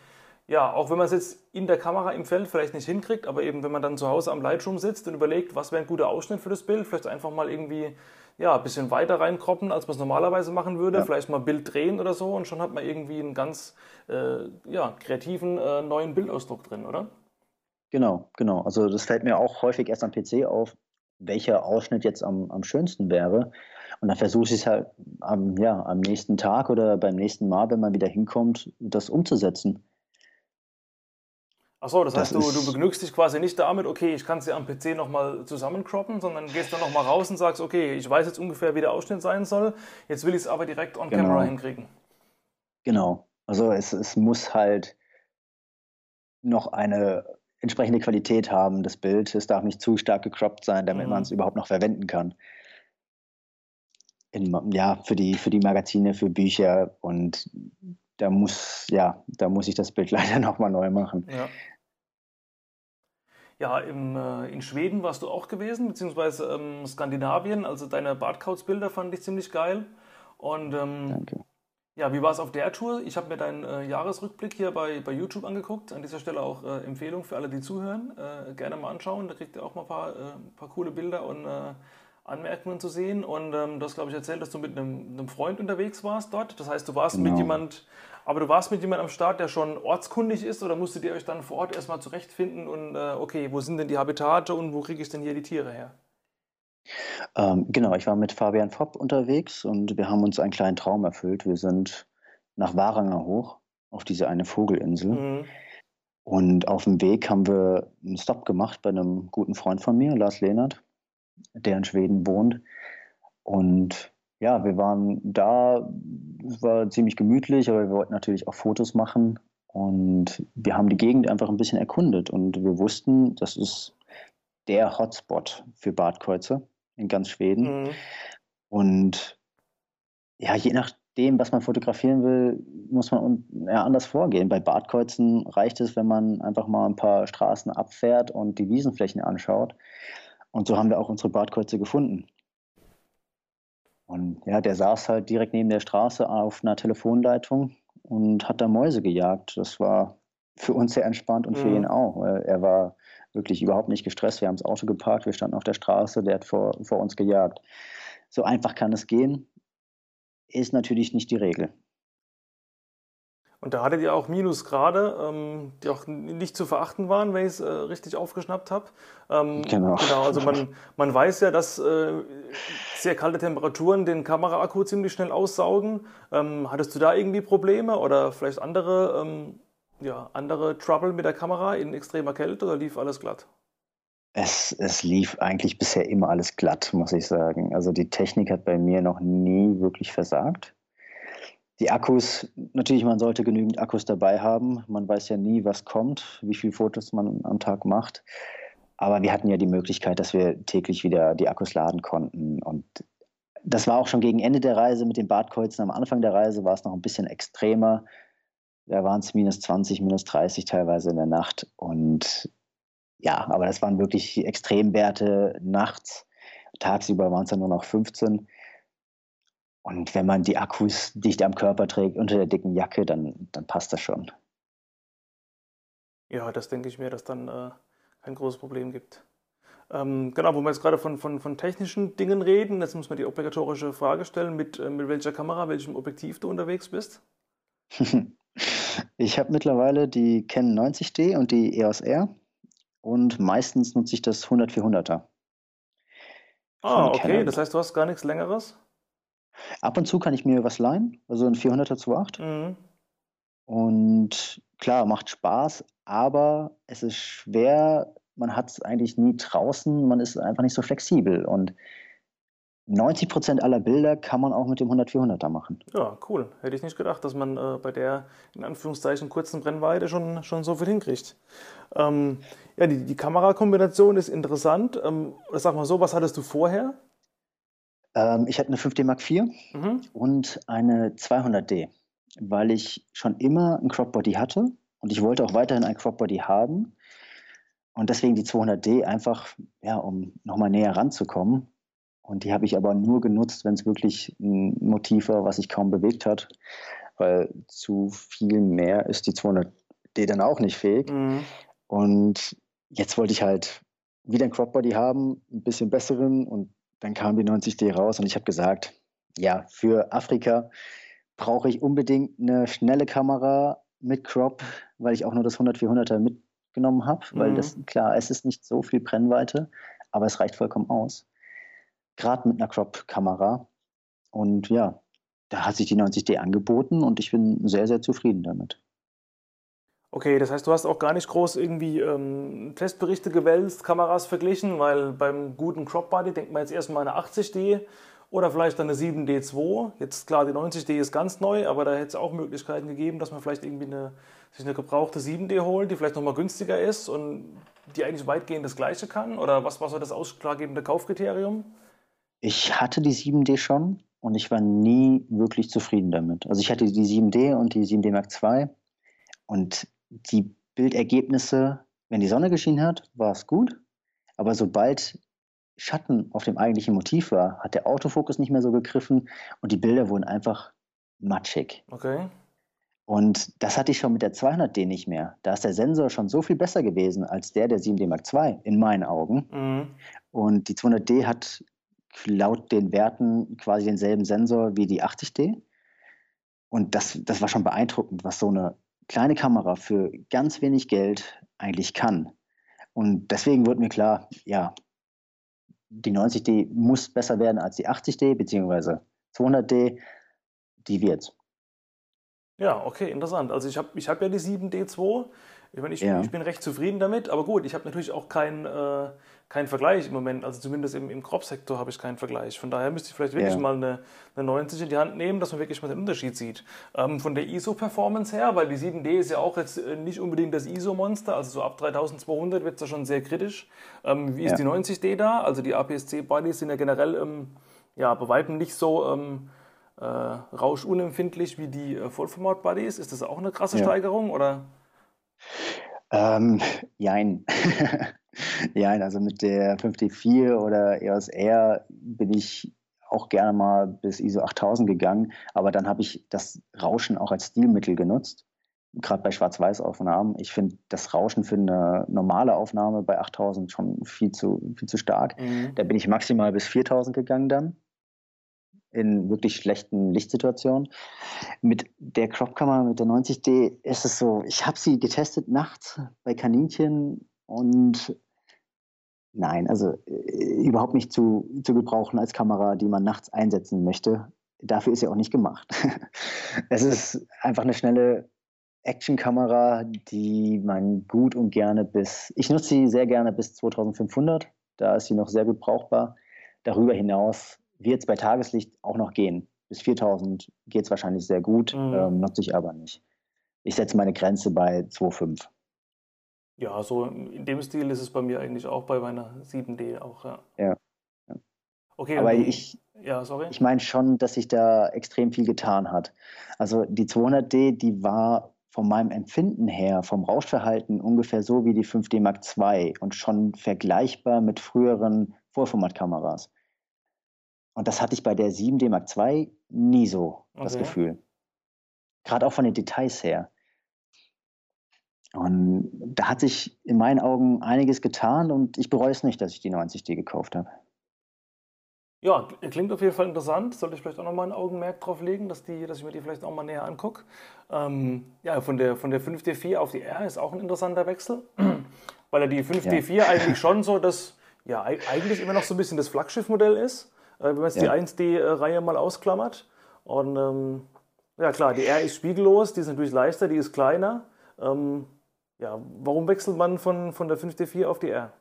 ja, auch wenn man es jetzt in der Kamera im Feld vielleicht nicht hinkriegt, aber eben wenn man dann zu Hause am Lightroom sitzt und überlegt, was wäre ein guter Ausschnitt für das Bild, vielleicht einfach mal irgendwie ja, ein bisschen weiter reinkroppen, als man es normalerweise machen würde. Ja. Vielleicht mal Bild drehen oder so und schon hat man irgendwie einen ganz äh, ja, kreativen äh, neuen Bildausdruck drin, oder? Genau, genau. Also das fällt mir auch häufig erst am PC auf, welcher Ausschnitt jetzt am, am schönsten wäre. Und dann versuche ich es halt am, ja, am nächsten Tag oder beim nächsten Mal, wenn man wieder hinkommt, das umzusetzen. Achso, das, das heißt, du, du begnügst dich quasi nicht damit, okay, ich kann es ja am PC nochmal zusammencroppen, sondern gehst dann nochmal raus und sagst, okay, ich weiß jetzt ungefähr, wie der Ausschnitt sein soll, jetzt will ich es aber direkt on genau. camera hinkriegen. Genau. Also es, es muss halt noch eine entsprechende Qualität haben, das Bild. Es darf nicht zu stark gecroppt sein, damit mhm. man es überhaupt noch verwenden kann. In, ja, für die, für die Magazine, für Bücher und da muss, ja, da muss ich das Bild leider nochmal neu machen. Ja. Ja, im, äh, in Schweden warst du auch gewesen, beziehungsweise ähm, Skandinavien. Also deine Bartkauzbilder fand ich ziemlich geil. Und ähm, Danke. Ja, wie war es auf der Tour? Ich habe mir deinen äh, Jahresrückblick hier bei, bei YouTube angeguckt. An dieser Stelle auch äh, Empfehlung für alle, die zuhören. Äh, gerne mal anschauen. Da kriegt ihr auch mal ein paar, äh, paar coole Bilder und äh, Anmerkungen zu sehen. Und ähm, du hast, glaube ich, erzählt, dass du mit einem, einem, Freund unterwegs warst dort. Das heißt, du warst genau. mit jemand aber du warst mit jemandem am Start, der schon ortskundig ist oder musstet ihr euch dann vor Ort erstmal zurechtfinden und äh, okay, wo sind denn die Habitate und wo kriege ich denn hier die Tiere her? Ähm, genau, ich war mit Fabian Fopp unterwegs und wir haben uns einen kleinen Traum erfüllt. Wir sind nach Waranger hoch auf diese eine Vogelinsel. Mhm. Und auf dem Weg haben wir einen Stop gemacht bei einem guten Freund von mir, Lars Lehnert, der in Schweden wohnt. Und ja, wir waren da, es war ziemlich gemütlich, aber wir wollten natürlich auch Fotos machen und wir haben die Gegend einfach ein bisschen erkundet und wir wussten, das ist der Hotspot für Badkreuze in ganz Schweden. Mhm. Und ja, je nachdem, was man fotografieren will, muss man ja, anders vorgehen. Bei Badkreuzen reicht es, wenn man einfach mal ein paar Straßen abfährt und die Wiesenflächen anschaut. Und so haben wir auch unsere Badkreuze gefunden. Und ja, der saß halt direkt neben der Straße auf einer Telefonleitung und hat da Mäuse gejagt. Das war für uns sehr entspannt und für mhm. ihn auch. Er war wirklich überhaupt nicht gestresst. Wir haben das Auto geparkt, wir standen auf der Straße, der hat vor, vor uns gejagt. So einfach kann es gehen, ist natürlich nicht die Regel. Und da hattet ihr auch Minusgrade, ähm, die auch nicht zu verachten waren, wenn ich es äh, richtig aufgeschnappt habe. Ähm, genau. genau. Also man, man weiß ja, dass äh, sehr kalte Temperaturen den Kameraakku ziemlich schnell aussaugen. Ähm, hattest du da irgendwie Probleme oder vielleicht andere, ähm, ja, andere Trouble mit der Kamera in extremer Kälte oder lief alles glatt? Es, es lief eigentlich bisher immer alles glatt, muss ich sagen. Also die Technik hat bei mir noch nie wirklich versagt. Die Akkus, natürlich, man sollte genügend Akkus dabei haben. Man weiß ja nie, was kommt, wie viele Fotos man am Tag macht. Aber wir hatten ja die Möglichkeit, dass wir täglich wieder die Akkus laden konnten. Und das war auch schon gegen Ende der Reise mit den Badkreuzen. Am Anfang der Reise war es noch ein bisschen extremer. Da waren es minus 20, minus 30 teilweise in der Nacht. Und ja, aber das waren wirklich Extremwerte nachts. Tagsüber waren es dann nur noch 15. Und wenn man die Akkus dicht am Körper trägt, unter der dicken Jacke, dann, dann passt das schon. Ja, das denke ich mir, dass dann äh, kein großes Problem gibt. Ähm, genau, wo wir jetzt gerade von, von, von technischen Dingen reden, jetzt muss man die obligatorische Frage stellen, mit, äh, mit welcher Kamera, welchem Objektiv du unterwegs bist. ich habe mittlerweile die Canon 90D und die EOS R und meistens nutze ich das 100-400er. Ah, okay, Canon. das heißt, du hast gar nichts Längeres? Ab und zu kann ich mir was leihen, also ein 400er zu 8. Mhm. Und klar, macht Spaß, aber es ist schwer. Man hat es eigentlich nie draußen, man ist einfach nicht so flexibel. Und 90 Prozent aller Bilder kann man auch mit dem 100-400er machen. Ja, cool. Hätte ich nicht gedacht, dass man äh, bei der in Anführungszeichen kurzen Brennweite schon, schon so viel hinkriegt. Ähm, ja, die, die Kamerakombination ist interessant. Ähm, sag mal so, was hattest du vorher? Ähm, ich hatte eine 5D Mark IV mhm. und eine 200D, weil ich schon immer ein Crop Body hatte und ich wollte auch weiterhin ein Crop Body haben. Und deswegen die 200D einfach, ja, um nochmal näher ranzukommen. Und die habe ich aber nur genutzt, wenn es wirklich ein Motiv war, was sich kaum bewegt hat, weil zu viel mehr ist die 200D dann auch nicht fähig. Mhm. Und jetzt wollte ich halt wieder ein Crop Body haben, ein bisschen besseren und dann kam die 90D raus und ich habe gesagt, ja, für Afrika brauche ich unbedingt eine schnelle Kamera mit Crop, weil ich auch nur das 100-400er mitgenommen habe, weil mhm. das, klar, es ist nicht so viel Brennweite, aber es reicht vollkommen aus. Gerade mit einer Crop-Kamera. Und ja, da hat sich die 90D angeboten und ich bin sehr, sehr zufrieden damit. Okay, das heißt, du hast auch gar nicht groß irgendwie ähm, Testberichte gewälzt, Kameras verglichen, weil beim guten Crop Body denkt man jetzt erstmal eine 80D oder vielleicht eine 7D2. Jetzt klar, die 90D ist ganz neu, aber da hätte es auch Möglichkeiten gegeben, dass man vielleicht irgendwie eine, sich eine gebrauchte 7D holt, die vielleicht nochmal günstiger ist und die eigentlich weitgehend das Gleiche kann. Oder was war so das ausschlaggebende Kaufkriterium? Ich hatte die 7D schon und ich war nie wirklich zufrieden damit. Also ich hatte die 7D und die 7D Mark II und die Bildergebnisse, wenn die Sonne geschienen hat, war es gut. Aber sobald Schatten auf dem eigentlichen Motiv war, hat der Autofokus nicht mehr so gegriffen und die Bilder wurden einfach matschig. Okay. Und das hatte ich schon mit der 200D nicht mehr. Da ist der Sensor schon so viel besser gewesen als der der 7D Mark II in meinen Augen. Mhm. Und die 200D hat laut den Werten quasi denselben Sensor wie die 80D. Und das, das war schon beeindruckend, was so eine kleine Kamera für ganz wenig Geld eigentlich kann. Und deswegen wird mir klar, ja, die 90D muss besser werden als die 80D beziehungsweise 200D. Die wird's. Ja, okay, interessant. Also ich habe ich hab ja die 7D2. Ich meine, ich, ja. ich bin recht zufrieden damit, aber gut, ich habe natürlich auch keinen äh, kein Vergleich im Moment. Also zumindest im, im Crop-Sektor habe ich keinen Vergleich. Von daher müsste ich vielleicht wirklich ja. mal eine, eine 90 in die Hand nehmen, dass man wirklich mal den Unterschied sieht. Ähm, von der ISO-Performance her, weil die 7D ist ja auch jetzt äh, nicht unbedingt das ISO-Monster, also so ab 3200 wird es ja schon sehr kritisch. Ähm, wie ist ja. die 90D da? Also die APS-C-Bodies sind ja generell ähm, ja, bei weitem nicht so ähm, äh, rauschunempfindlich wie die äh, Vollformat-Buddies. Ist das auch eine krasse ja. Steigerung oder? Ähm, jein. ja, also mit der 5D4 oder EOS R bin ich auch gerne mal bis ISO 8000 gegangen, aber dann habe ich das Rauschen auch als Stilmittel genutzt, gerade bei Schwarz-Weiß-Aufnahmen. Ich finde das Rauschen für eine normale Aufnahme bei 8000 schon viel zu, viel zu stark. Mhm. Da bin ich maximal bis 4000 gegangen dann in wirklich schlechten Lichtsituationen. Mit der Crop-Kamera, mit der 90D, ist es so, ich habe sie getestet nachts bei Kaninchen und nein, also äh, überhaupt nicht zu, zu gebrauchen als Kamera, die man nachts einsetzen möchte. Dafür ist sie auch nicht gemacht. es ist einfach eine schnelle Action-Kamera, die man gut und gerne bis, ich nutze sie sehr gerne bis 2500, da ist sie noch sehr gut brauchbar. Darüber hinaus wird es bei Tageslicht auch noch gehen. Bis 4000 geht es wahrscheinlich sehr gut, mhm. ähm, nutze ich aber nicht. Ich setze meine Grenze bei 2,5. Ja, so in dem Stil ist es bei mir eigentlich auch bei meiner 7D auch, ja. Ja. ja. Okay, aber ich, ja, sorry. Ich meine schon, dass sich da extrem viel getan hat. Also die 200D, die war von meinem Empfinden her, vom Rauschverhalten ungefähr so wie die 5D Mark II und schon vergleichbar mit früheren Vollformatkameras. Und das hatte ich bei der 7D Mark II nie so, okay. das Gefühl. Gerade auch von den Details her. Und da hat sich in meinen Augen einiges getan und ich bereue es nicht, dass ich die 90D gekauft habe. Ja, klingt auf jeden Fall interessant. Sollte ich vielleicht auch nochmal ein Augenmerk drauf legen, dass, die, dass ich mir die vielleicht auch mal näher angucke. Ähm, ja, von der, von der 5D4 auf die R ist auch ein interessanter Wechsel, weil ja die 5D4 ja. eigentlich schon so das, ja, eigentlich immer noch so ein bisschen das Flaggschiffmodell ist, wenn man jetzt ja. die 1D-Reihe mal ausklammert. Und ähm, ja, klar, die R ist spiegellos, die ist natürlich leichter, die ist kleiner. Ähm, ja, warum wechselt man von, von der 5D4 auf die R?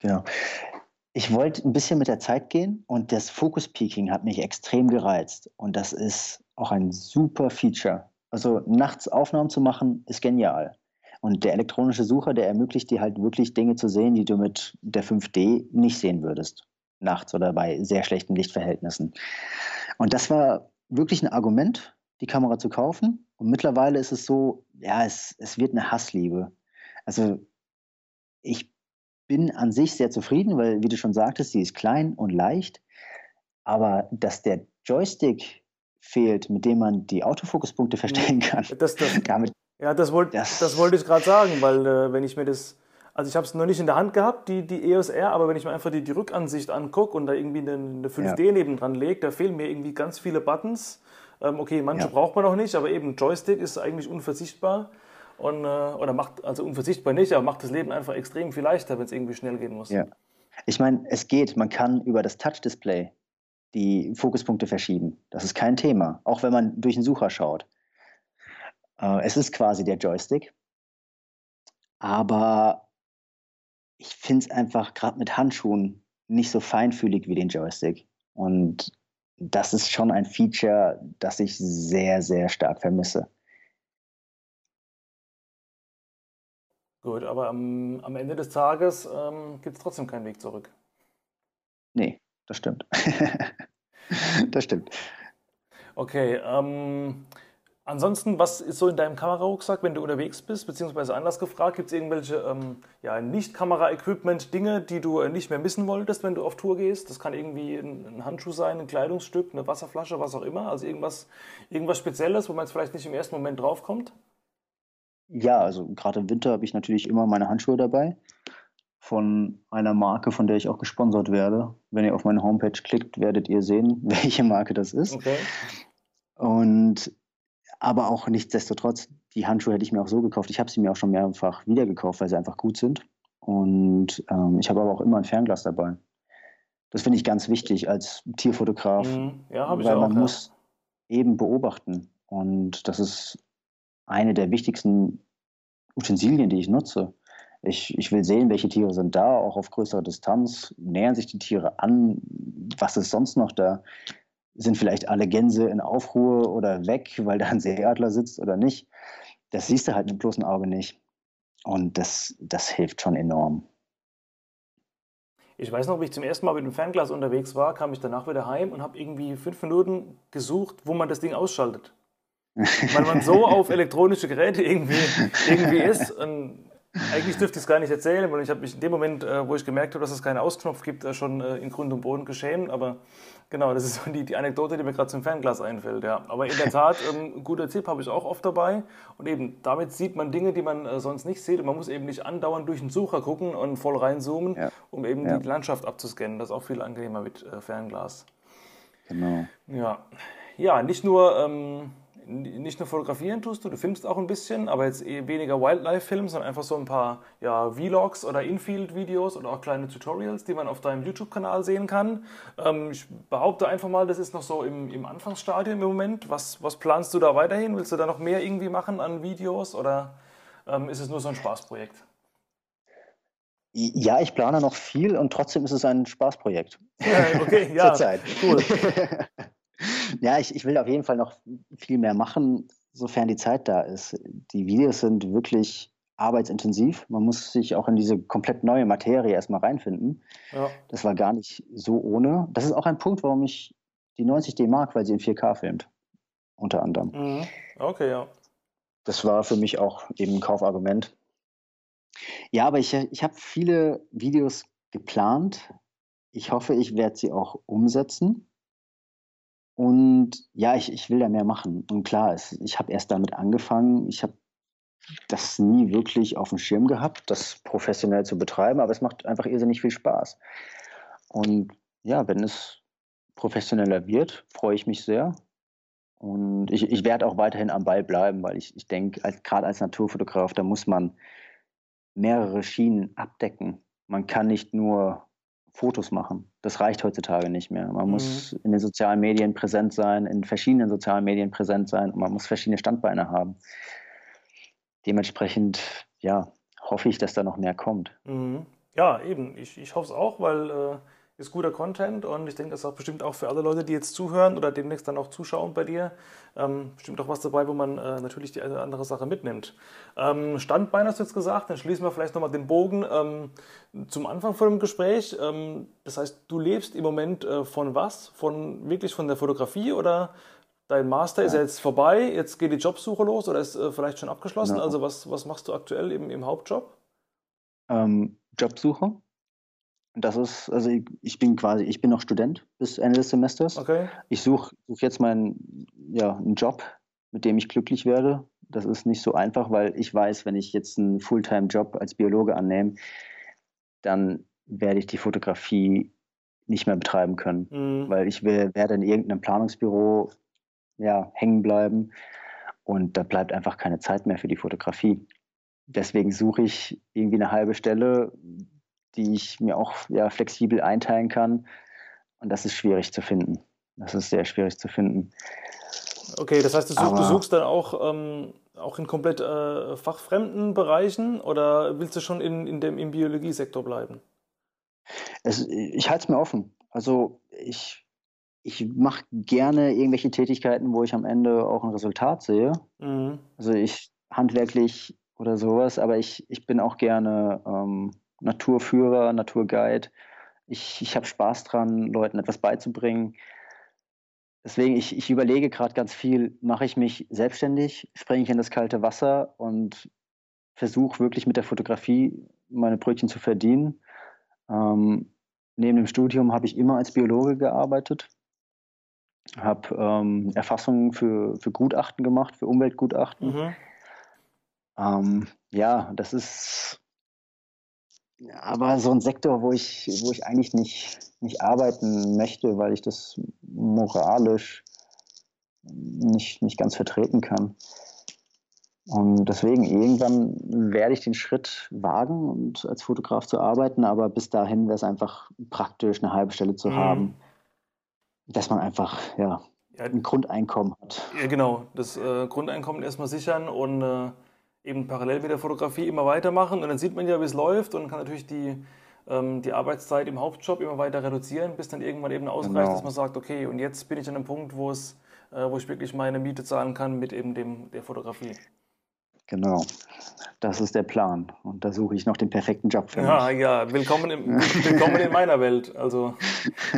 Genau. Ich wollte ein bisschen mit der Zeit gehen und das Focus Peaking hat mich extrem gereizt. Und das ist auch ein super Feature. Also nachts Aufnahmen zu machen, ist genial. Und der elektronische Sucher, der ermöglicht dir halt wirklich Dinge zu sehen, die du mit der 5D nicht sehen würdest. Nachts oder bei sehr schlechten Lichtverhältnissen. Und das war wirklich ein Argument, die Kamera zu kaufen. Und mittlerweile ist es so, ja, es, es wird eine Hassliebe. Also ich bin an sich sehr zufrieden, weil, wie du schon sagtest, sie ist klein und leicht. Aber dass der Joystick fehlt, mit dem man die Autofokuspunkte mhm. verstellen kann, das, das, damit, ja, das, wollt, das, das wollte ich gerade sagen, weil äh, wenn ich mir das, also ich habe es noch nicht in der Hand gehabt, die, die EOS R, aber wenn ich mir einfach die, die Rückansicht angucke und da irgendwie eine, eine 5D ja. nebendran lege, da fehlen mir irgendwie ganz viele Buttons ähm, okay, manche ja. braucht man noch nicht, aber eben Joystick ist eigentlich unverzichtbar. Und, äh, oder macht, also unverzichtbar nicht, aber macht das Leben einfach extrem viel leichter, wenn es irgendwie schnell gehen muss. Ja. Ich meine, es geht, man kann über das Touch-Display die Fokuspunkte verschieben. Das ist kein Thema, auch wenn man durch den Sucher schaut. Äh, es ist quasi der Joystick. Aber ich finde es einfach gerade mit Handschuhen nicht so feinfühlig wie den Joystick. Und das ist schon ein Feature, das ich sehr, sehr stark vermisse. Gut, aber am, am Ende des Tages ähm, gibt es trotzdem keinen Weg zurück. Nee, das stimmt. das stimmt. Okay, ähm, Ansonsten, was ist so in deinem Kamerarucksack, wenn du unterwegs bist? Beziehungsweise anders gefragt, gibt es irgendwelche ähm, ja, Nicht-Kamera-Equipment-Dinge, die du äh, nicht mehr missen wolltest, wenn du auf Tour gehst? Das kann irgendwie ein, ein, Handschuh sein, ein Kleidungsstück, eine Wasserflasche, was auch immer. Also irgendwas, irgendwas Spezielles, wo man jetzt vielleicht nicht im ersten Moment draufkommt? Ja, also gerade im Winter habe ich natürlich immer meine Handschuhe dabei. Von einer Marke, von der ich auch gesponsert werde. Wenn ihr auf meine Homepage klickt, werdet ihr sehen, welche Marke das ist. Okay. Und aber auch nichtsdestotrotz, die Handschuhe hätte ich mir auch so gekauft. Ich habe sie mir auch schon mehrfach wieder gekauft, weil sie einfach gut sind. Und ähm, ich habe aber auch immer ein Fernglas dabei. Das finde ich ganz wichtig als Tierfotograf, mhm. ja, weil auch, man ja. muss eben beobachten. Und das ist eine der wichtigsten Utensilien, die ich nutze. Ich, ich will sehen, welche Tiere sind da, auch auf größerer Distanz. Nähern sich die Tiere an? Was ist sonst noch da? Sind vielleicht alle Gänse in Aufruhr oder weg, weil da ein Seeadler sitzt oder nicht? Das siehst du halt mit bloßem Auge nicht. Und das, das hilft schon enorm. Ich weiß noch, wie ich zum ersten Mal mit dem Fernglas unterwegs war, kam ich danach wieder heim und habe irgendwie fünf Minuten gesucht, wo man das Ding ausschaltet. Weil man so auf elektronische Geräte irgendwie, irgendwie ist. Und eigentlich dürfte ich es gar nicht erzählen, weil ich habe mich in dem Moment, äh, wo ich gemerkt habe, dass es keinen Ausknopf gibt, äh, schon äh, in Grund und Boden geschämt. Aber genau, das ist so die, die Anekdote, die mir gerade zum Fernglas einfällt. Ja. Aber in der Tat, ähm, guter Tipp habe ich auch oft dabei. Und eben, damit sieht man Dinge, die man äh, sonst nicht sieht. Und man muss eben nicht andauernd durch den Sucher gucken und voll reinzoomen, ja. um eben ja. die Landschaft abzuscannen. Das ist auch viel angenehmer mit äh, Fernglas. Genau. Ja, ja nicht nur... Ähm, nicht nur fotografieren tust du, du filmst auch ein bisschen, aber jetzt eh weniger Wildlife-Films, sondern einfach so ein paar ja, Vlogs oder Infield-Videos oder auch kleine Tutorials, die man auf deinem YouTube-Kanal sehen kann. Ähm, ich behaupte einfach mal, das ist noch so im, im Anfangsstadium im Moment. Was, was planst du da weiterhin? Willst du da noch mehr irgendwie machen an Videos oder ähm, ist es nur so ein Spaßprojekt? Ja, ich plane noch viel und trotzdem ist es ein Spaßprojekt. Ja, okay, ja. Zurzeit. Cool. Ja, ich, ich will auf jeden Fall noch viel mehr machen, sofern die Zeit da ist. Die Videos sind wirklich arbeitsintensiv. Man muss sich auch in diese komplett neue Materie erstmal reinfinden. Ja. Das war gar nicht so ohne. Das ist auch ein Punkt, warum ich die 90D mag, weil sie in 4K filmt. Unter anderem. Mhm. Okay, ja. Das war für mich auch eben ein Kaufargument. Ja, aber ich, ich habe viele Videos geplant. Ich hoffe, ich werde sie auch umsetzen. Und ja, ich, ich will da mehr machen. Und klar, es, ich habe erst damit angefangen. Ich habe das nie wirklich auf dem Schirm gehabt, das professionell zu betreiben, aber es macht einfach irrsinnig viel Spaß. Und ja, wenn es professioneller wird, freue ich mich sehr. Und ich, ich werde auch weiterhin am Ball bleiben, weil ich, ich denke, gerade als Naturfotograf, da muss man mehrere Schienen abdecken. Man kann nicht nur Fotos machen. Das reicht heutzutage nicht mehr. Man mhm. muss in den sozialen Medien präsent sein, in verschiedenen sozialen Medien präsent sein und man muss verschiedene Standbeine haben. Dementsprechend, ja, hoffe ich, dass da noch mehr kommt. Mhm. Ja, eben. Ich, ich hoffe es auch, weil äh, ist guter Content und ich denke, das ist auch bestimmt auch für alle Leute, die jetzt zuhören oder demnächst dann auch zuschauen bei dir, ähm, bestimmt auch was dabei, wo man äh, natürlich die eine oder andere Sache mitnimmt. Ähm, Standbein hast du jetzt gesagt, dann schließen wir vielleicht nochmal den Bogen ähm, zum Anfang von dem Gespräch. Ähm, das heißt, du lebst im Moment äh, von was? Von wirklich von der Fotografie oder dein Master ja. ist ja jetzt vorbei, jetzt geht die Jobsuche los oder ist äh, vielleicht schon abgeschlossen? Genau. Also was, was machst du aktuell im, im Hauptjob? Ähm, Jobsuche das ist, also ich, ich, bin quasi, ich bin noch Student bis Ende des Semesters. Okay. Ich suche such jetzt meinen, ja, einen Job, mit dem ich glücklich werde. Das ist nicht so einfach, weil ich weiß, wenn ich jetzt einen Fulltime-Job als Biologe annehme, dann werde ich die Fotografie nicht mehr betreiben können, mhm. weil ich will, werde in irgendeinem Planungsbüro ja, hängen bleiben und da bleibt einfach keine Zeit mehr für die Fotografie. Deswegen suche ich irgendwie eine halbe Stelle, die ich mir auch ja, flexibel einteilen kann. Und das ist schwierig zu finden. Das ist sehr schwierig zu finden. Okay, das heißt, du, such, du suchst dann auch, ähm, auch in komplett äh, fachfremden Bereichen oder willst du schon in, in dem, im Biologiesektor bleiben? Es, ich halte es mir offen. Also ich, ich mache gerne irgendwelche Tätigkeiten, wo ich am Ende auch ein Resultat sehe. Mhm. Also ich handwerklich oder sowas, aber ich, ich bin auch gerne ähm, Naturführer, Naturguide. Ich, ich habe Spaß dran, Leuten etwas beizubringen. Deswegen, ich, ich überlege gerade ganz viel, mache ich mich selbstständig, springe ich in das kalte Wasser und versuche wirklich mit der Fotografie meine Brötchen zu verdienen. Ähm, neben dem Studium habe ich immer als Biologe gearbeitet, habe ähm, Erfassungen für, für Gutachten gemacht, für Umweltgutachten. Mhm. Ähm, ja, das ist aber so ein Sektor, wo ich, wo ich eigentlich nicht, nicht arbeiten möchte, weil ich das moralisch nicht, nicht ganz vertreten kann. Und deswegen, irgendwann werde ich den Schritt wagen und als Fotograf zu arbeiten, aber bis dahin wäre es einfach praktisch, eine halbe Stelle zu mhm. haben, dass man einfach ja, ja, ein Grundeinkommen hat. Ja, genau, das äh, Grundeinkommen erstmal sichern und äh eben parallel mit der Fotografie immer weitermachen und dann sieht man ja, wie es läuft und kann natürlich die, ähm, die Arbeitszeit im Hauptjob immer weiter reduzieren, bis dann irgendwann eben ausreicht, genau. dass man sagt, okay, und jetzt bin ich an einem Punkt, wo es, äh, wo ich wirklich meine Miete zahlen kann mit eben dem, der Fotografie. Genau, das ist der Plan. Und da suche ich noch den perfekten Job für ja, mich. Ja, willkommen, im, willkommen in meiner Welt. Also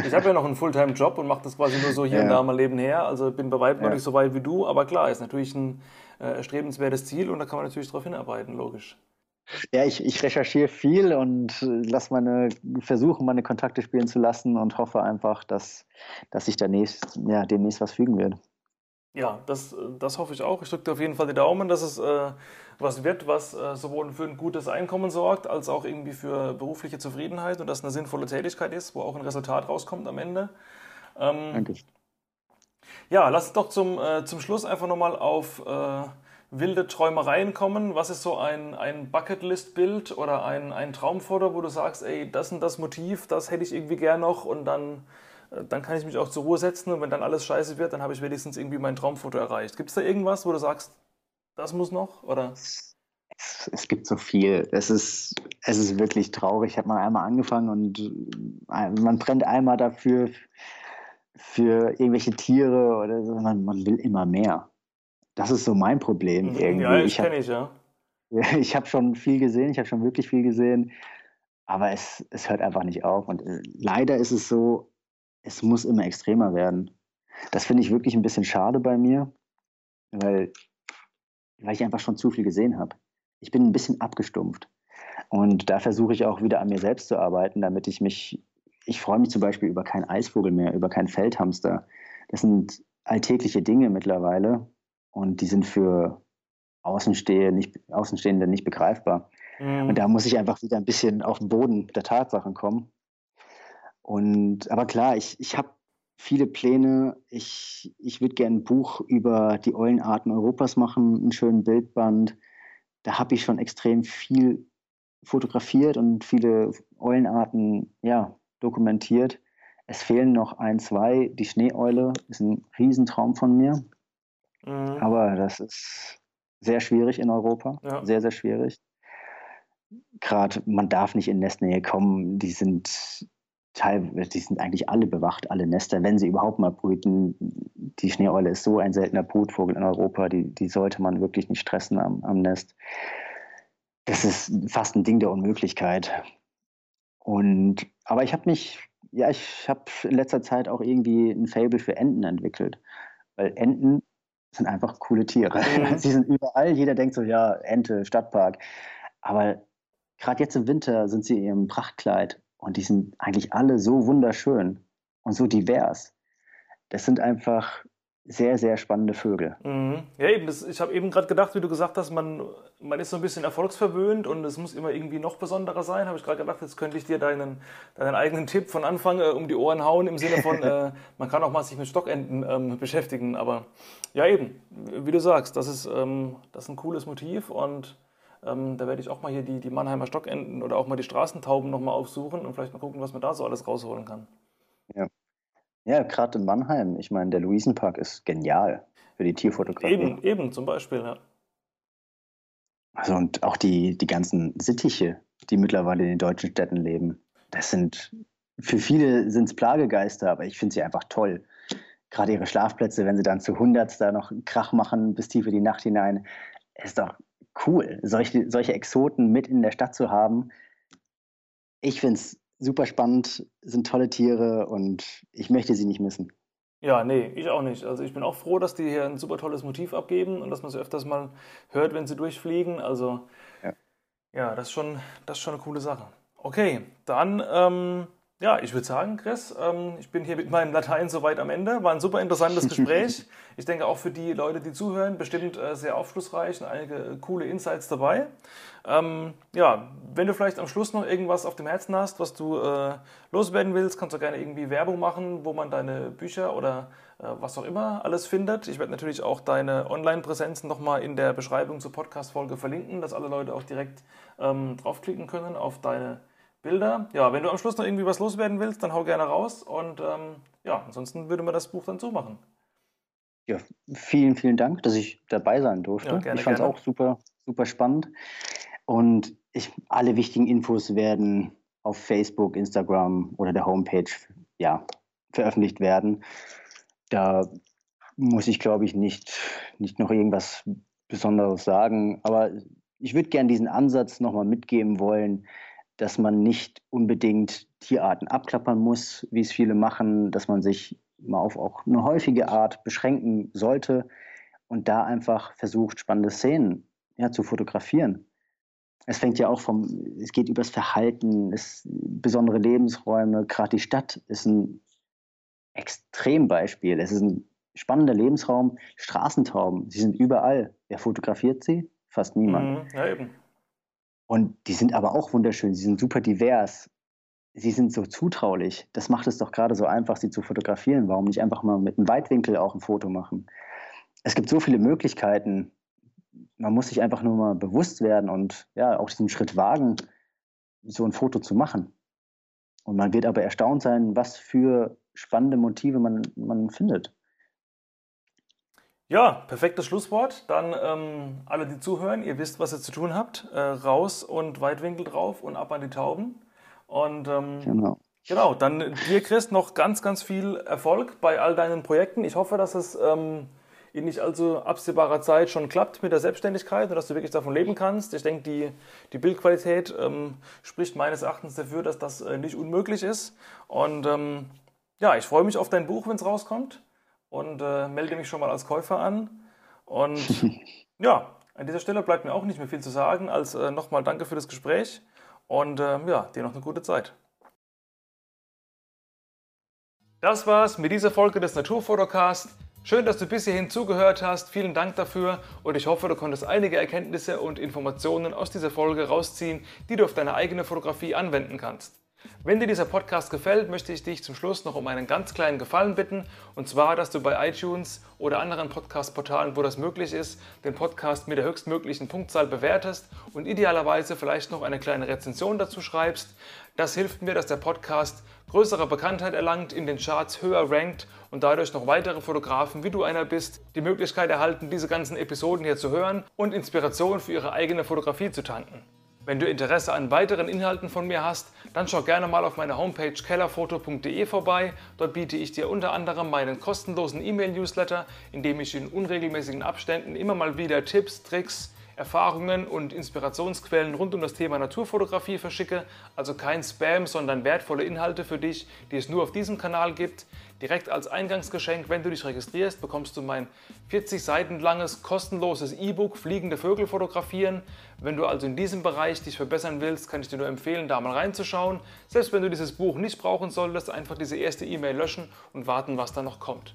ich habe ja noch einen Fulltime-Job und mache das quasi nur so hier ja. und da mal nebenher. Also bin bei weitem ja. noch nicht so weit wie du, aber klar, ist natürlich ein äh, erstrebenswertes Ziel und da kann man natürlich darauf hinarbeiten, logisch. Ja, ich, ich recherchiere viel und lass meine, versuche meine Kontakte spielen zu lassen und hoffe einfach, dass, dass sich demnächst, ja, demnächst was fügen wird. Ja, das, das hoffe ich auch. Ich drücke dir auf jeden Fall die Daumen, dass es äh, was wird, was äh, sowohl für ein gutes Einkommen sorgt, als auch irgendwie für berufliche Zufriedenheit und dass eine sinnvolle Tätigkeit ist, wo auch ein Resultat rauskommt am Ende. Ähm, Danke. Ja, lass doch zum, äh, zum Schluss einfach nochmal auf äh, wilde Träumereien kommen. Was ist so ein, ein Bucketlist-Bild oder ein, ein Traumfoto, wo du sagst, ey, das und das Motiv, das hätte ich irgendwie gern noch und dann äh, dann kann ich mich auch zur Ruhe setzen und wenn dann alles scheiße wird, dann habe ich wenigstens irgendwie mein Traumfoto erreicht. Gibt es da irgendwas, wo du sagst, das muss noch? Oder? Es, es gibt so viel. Es ist, es ist wirklich traurig. Ich habe mal einmal angefangen und äh, man brennt einmal dafür für irgendwelche Tiere oder so. Man, man will immer mehr. Das ist so mein Problem irgendwie. Ja, ich kenne ich, ja. Ich habe schon viel gesehen, ich habe schon wirklich viel gesehen, aber es, es hört einfach nicht auf. Und äh, leider ist es so, es muss immer extremer werden. Das finde ich wirklich ein bisschen schade bei mir, weil, weil ich einfach schon zu viel gesehen habe. Ich bin ein bisschen abgestumpft. Und da versuche ich auch wieder an mir selbst zu arbeiten, damit ich mich, ich freue mich zum Beispiel über keinen Eisvogel mehr, über keinen Feldhamster. Das sind alltägliche Dinge mittlerweile und die sind für Außenstehende nicht, Außenstehende nicht begreifbar. Mhm. Und da muss ich einfach wieder ein bisschen auf den Boden der Tatsachen kommen und aber klar, ich, ich habe viele Pläne. Ich, ich würde gerne ein Buch über die Eulenarten Europas machen, einen schönen Bildband. Da habe ich schon extrem viel fotografiert und viele Eulenarten ja, dokumentiert. Es fehlen noch ein, zwei. Die Schneeeule ist ein Riesentraum von mir. Mhm. Aber das ist sehr schwierig in Europa. Ja. Sehr, sehr schwierig. Gerade man darf nicht in Nestnähe kommen. Die sind teilweise, die sind eigentlich alle bewacht, alle Nester, wenn sie überhaupt mal brüten. Die Schneeeule ist so ein seltener Brutvogel in Europa, die, die sollte man wirklich nicht stressen am, am Nest. Das ist fast ein Ding der Unmöglichkeit. Und, aber ich habe mich, ja, ich habe in letzter Zeit auch irgendwie ein Fable für Enten entwickelt. Weil Enten sind einfach coole Tiere. Mhm. Sie sind überall, jeder denkt so, ja, Ente, Stadtpark. Aber gerade jetzt im Winter sind sie in ihrem Prachtkleid und die sind eigentlich alle so wunderschön und so divers. Das sind einfach sehr, sehr spannende Vögel. Mhm. Ja, eben. Das, ich habe eben gerade gedacht, wie du gesagt hast, man, man ist so ein bisschen erfolgsverwöhnt und es muss immer irgendwie noch besonderer sein. Habe ich gerade gedacht, jetzt könnte ich dir deinen, deinen eigenen Tipp von Anfang äh, um die Ohren hauen, im Sinne von, äh, man kann auch mal sich mit Stockenten ähm, beschäftigen. Aber ja, eben, wie du sagst, das ist, ähm, das ist ein cooles Motiv und ähm, da werde ich auch mal hier die, die Mannheimer Stockenten oder auch mal die Straßentauben nochmal aufsuchen und vielleicht mal gucken, was man da so alles rausholen kann. Ja, ja gerade in Mannheim. Ich meine, der Luisenpark ist genial für die Tierfotografie. Eben, eben zum Beispiel, ja. Also und auch die, die ganzen Sittiche, die mittlerweile in den deutschen Städten leben. Das sind, für viele sind es Plagegeister, aber ich finde sie einfach toll. Gerade ihre Schlafplätze, wenn sie dann zu Hundert da noch Krach machen bis tief in die Nacht hinein, ist doch cool, solche, solche Exoten mit in der Stadt zu haben. Ich finde es super spannend, sind tolle Tiere und ich möchte sie nicht missen. Ja, nee, ich auch nicht. Also ich bin auch froh, dass die hier ein super tolles Motiv abgeben und dass man sie öfters mal hört, wenn sie durchfliegen. Also ja, ja das, ist schon, das ist schon eine coole Sache. Okay, dann ähm, ja, ich würde sagen, Chris, ähm, ich bin hier mit meinem Latein soweit am Ende. War ein super interessantes Gespräch. ich denke auch für die Leute, die zuhören, bestimmt äh, sehr aufschlussreich und einige äh, coole Insights dabei. Ähm, ja, wenn du vielleicht am Schluss noch irgendwas auf dem Herzen hast, was du äh, loswerden willst, kannst du gerne irgendwie Werbung machen, wo man deine Bücher oder was auch immer alles findet. Ich werde natürlich auch deine Online-Präsenzen nochmal in der Beschreibung zur Podcast-Folge verlinken, dass alle Leute auch direkt ähm, draufklicken können auf deine Bilder. Ja, wenn du am Schluss noch irgendwie was loswerden willst, dann hau gerne raus. Und ähm, ja, ansonsten würde man das Buch dann zumachen. Ja, vielen, vielen Dank, dass ich dabei sein durfte. Ja, gerne, ich fand es auch super, super spannend. Und ich, alle wichtigen Infos werden auf Facebook, Instagram oder der Homepage ja, veröffentlicht werden. Da muss ich, glaube ich, nicht, nicht noch irgendwas Besonderes sagen. Aber ich würde gerne diesen Ansatz nochmal mitgeben wollen, dass man nicht unbedingt Tierarten abklappern muss, wie es viele machen, dass man sich mal auf auch eine häufige Art beschränken sollte und da einfach versucht, spannende Szenen ja, zu fotografieren. Es fängt ja auch vom, es geht übers Verhalten, es, besondere Lebensräume, gerade die Stadt ist ein Extrembeispiel. Es ist ein spannender Lebensraum. Straßentauben, sie sind überall. Wer fotografiert sie? Fast niemand. Mhm, ja, eben. Und die sind aber auch wunderschön, sie sind super divers. Sie sind so zutraulich. Das macht es doch gerade so einfach, sie zu fotografieren. Warum nicht einfach mal mit einem Weitwinkel auch ein Foto machen? Es gibt so viele Möglichkeiten. Man muss sich einfach nur mal bewusst werden und ja, auch diesen Schritt wagen, so ein Foto zu machen. Und man wird aber erstaunt sein, was für spannende Motive man, man findet. Ja, perfektes Schlusswort. Dann ähm, alle, die zuhören, ihr wisst, was ihr zu tun habt. Äh, raus und Weitwinkel drauf und ab an die Tauben. Und ähm, genau. genau, dann dir, Chris, noch ganz, ganz viel Erfolg bei all deinen Projekten. Ich hoffe, dass es ähm, in nicht allzu absehbarer Zeit schon klappt mit der Selbstständigkeit und dass du wirklich davon leben kannst. Ich denke, die, die Bildqualität ähm, spricht meines Erachtens dafür, dass das äh, nicht unmöglich ist. Und ähm, ja, ich freue mich auf dein Buch, wenn es rauskommt und äh, melde mich schon mal als Käufer an. Und ja, an dieser Stelle bleibt mir auch nicht mehr viel zu sagen, als äh, nochmal danke für das Gespräch und äh, ja, dir noch eine gute Zeit. Das war's mit dieser Folge des Naturfotocast. Schön, dass du bis hierhin zugehört hast. Vielen Dank dafür und ich hoffe, du konntest einige Erkenntnisse und Informationen aus dieser Folge rausziehen, die du auf deine eigene Fotografie anwenden kannst. Wenn dir dieser Podcast gefällt, möchte ich dich zum Schluss noch um einen ganz kleinen Gefallen bitten. Und zwar, dass du bei iTunes oder anderen Podcast-Portalen, wo das möglich ist, den Podcast mit der höchstmöglichen Punktzahl bewertest und idealerweise vielleicht noch eine kleine Rezension dazu schreibst. Das hilft mir, dass der Podcast größere Bekanntheit erlangt, in den Charts höher rankt und dadurch noch weitere Fotografen, wie du einer bist, die Möglichkeit erhalten, diese ganzen Episoden hier zu hören und Inspiration für ihre eigene Fotografie zu tanken. Wenn du Interesse an weiteren Inhalten von mir hast, dann schau gerne mal auf meiner Homepage kellerfoto.de vorbei. Dort biete ich dir unter anderem meinen kostenlosen E-Mail-Newsletter, in dem ich in unregelmäßigen Abständen immer mal wieder Tipps, Tricks, Erfahrungen und Inspirationsquellen rund um das Thema Naturfotografie verschicke. Also kein Spam, sondern wertvolle Inhalte für dich, die es nur auf diesem Kanal gibt. Direkt als Eingangsgeschenk, wenn du dich registrierst, bekommst du mein 40 Seiten langes kostenloses E-Book Fliegende Vögel fotografieren. Wenn du also in diesem Bereich dich verbessern willst, kann ich dir nur empfehlen, da mal reinzuschauen. Selbst wenn du dieses Buch nicht brauchen solltest, einfach diese erste E-Mail löschen und warten, was da noch kommt.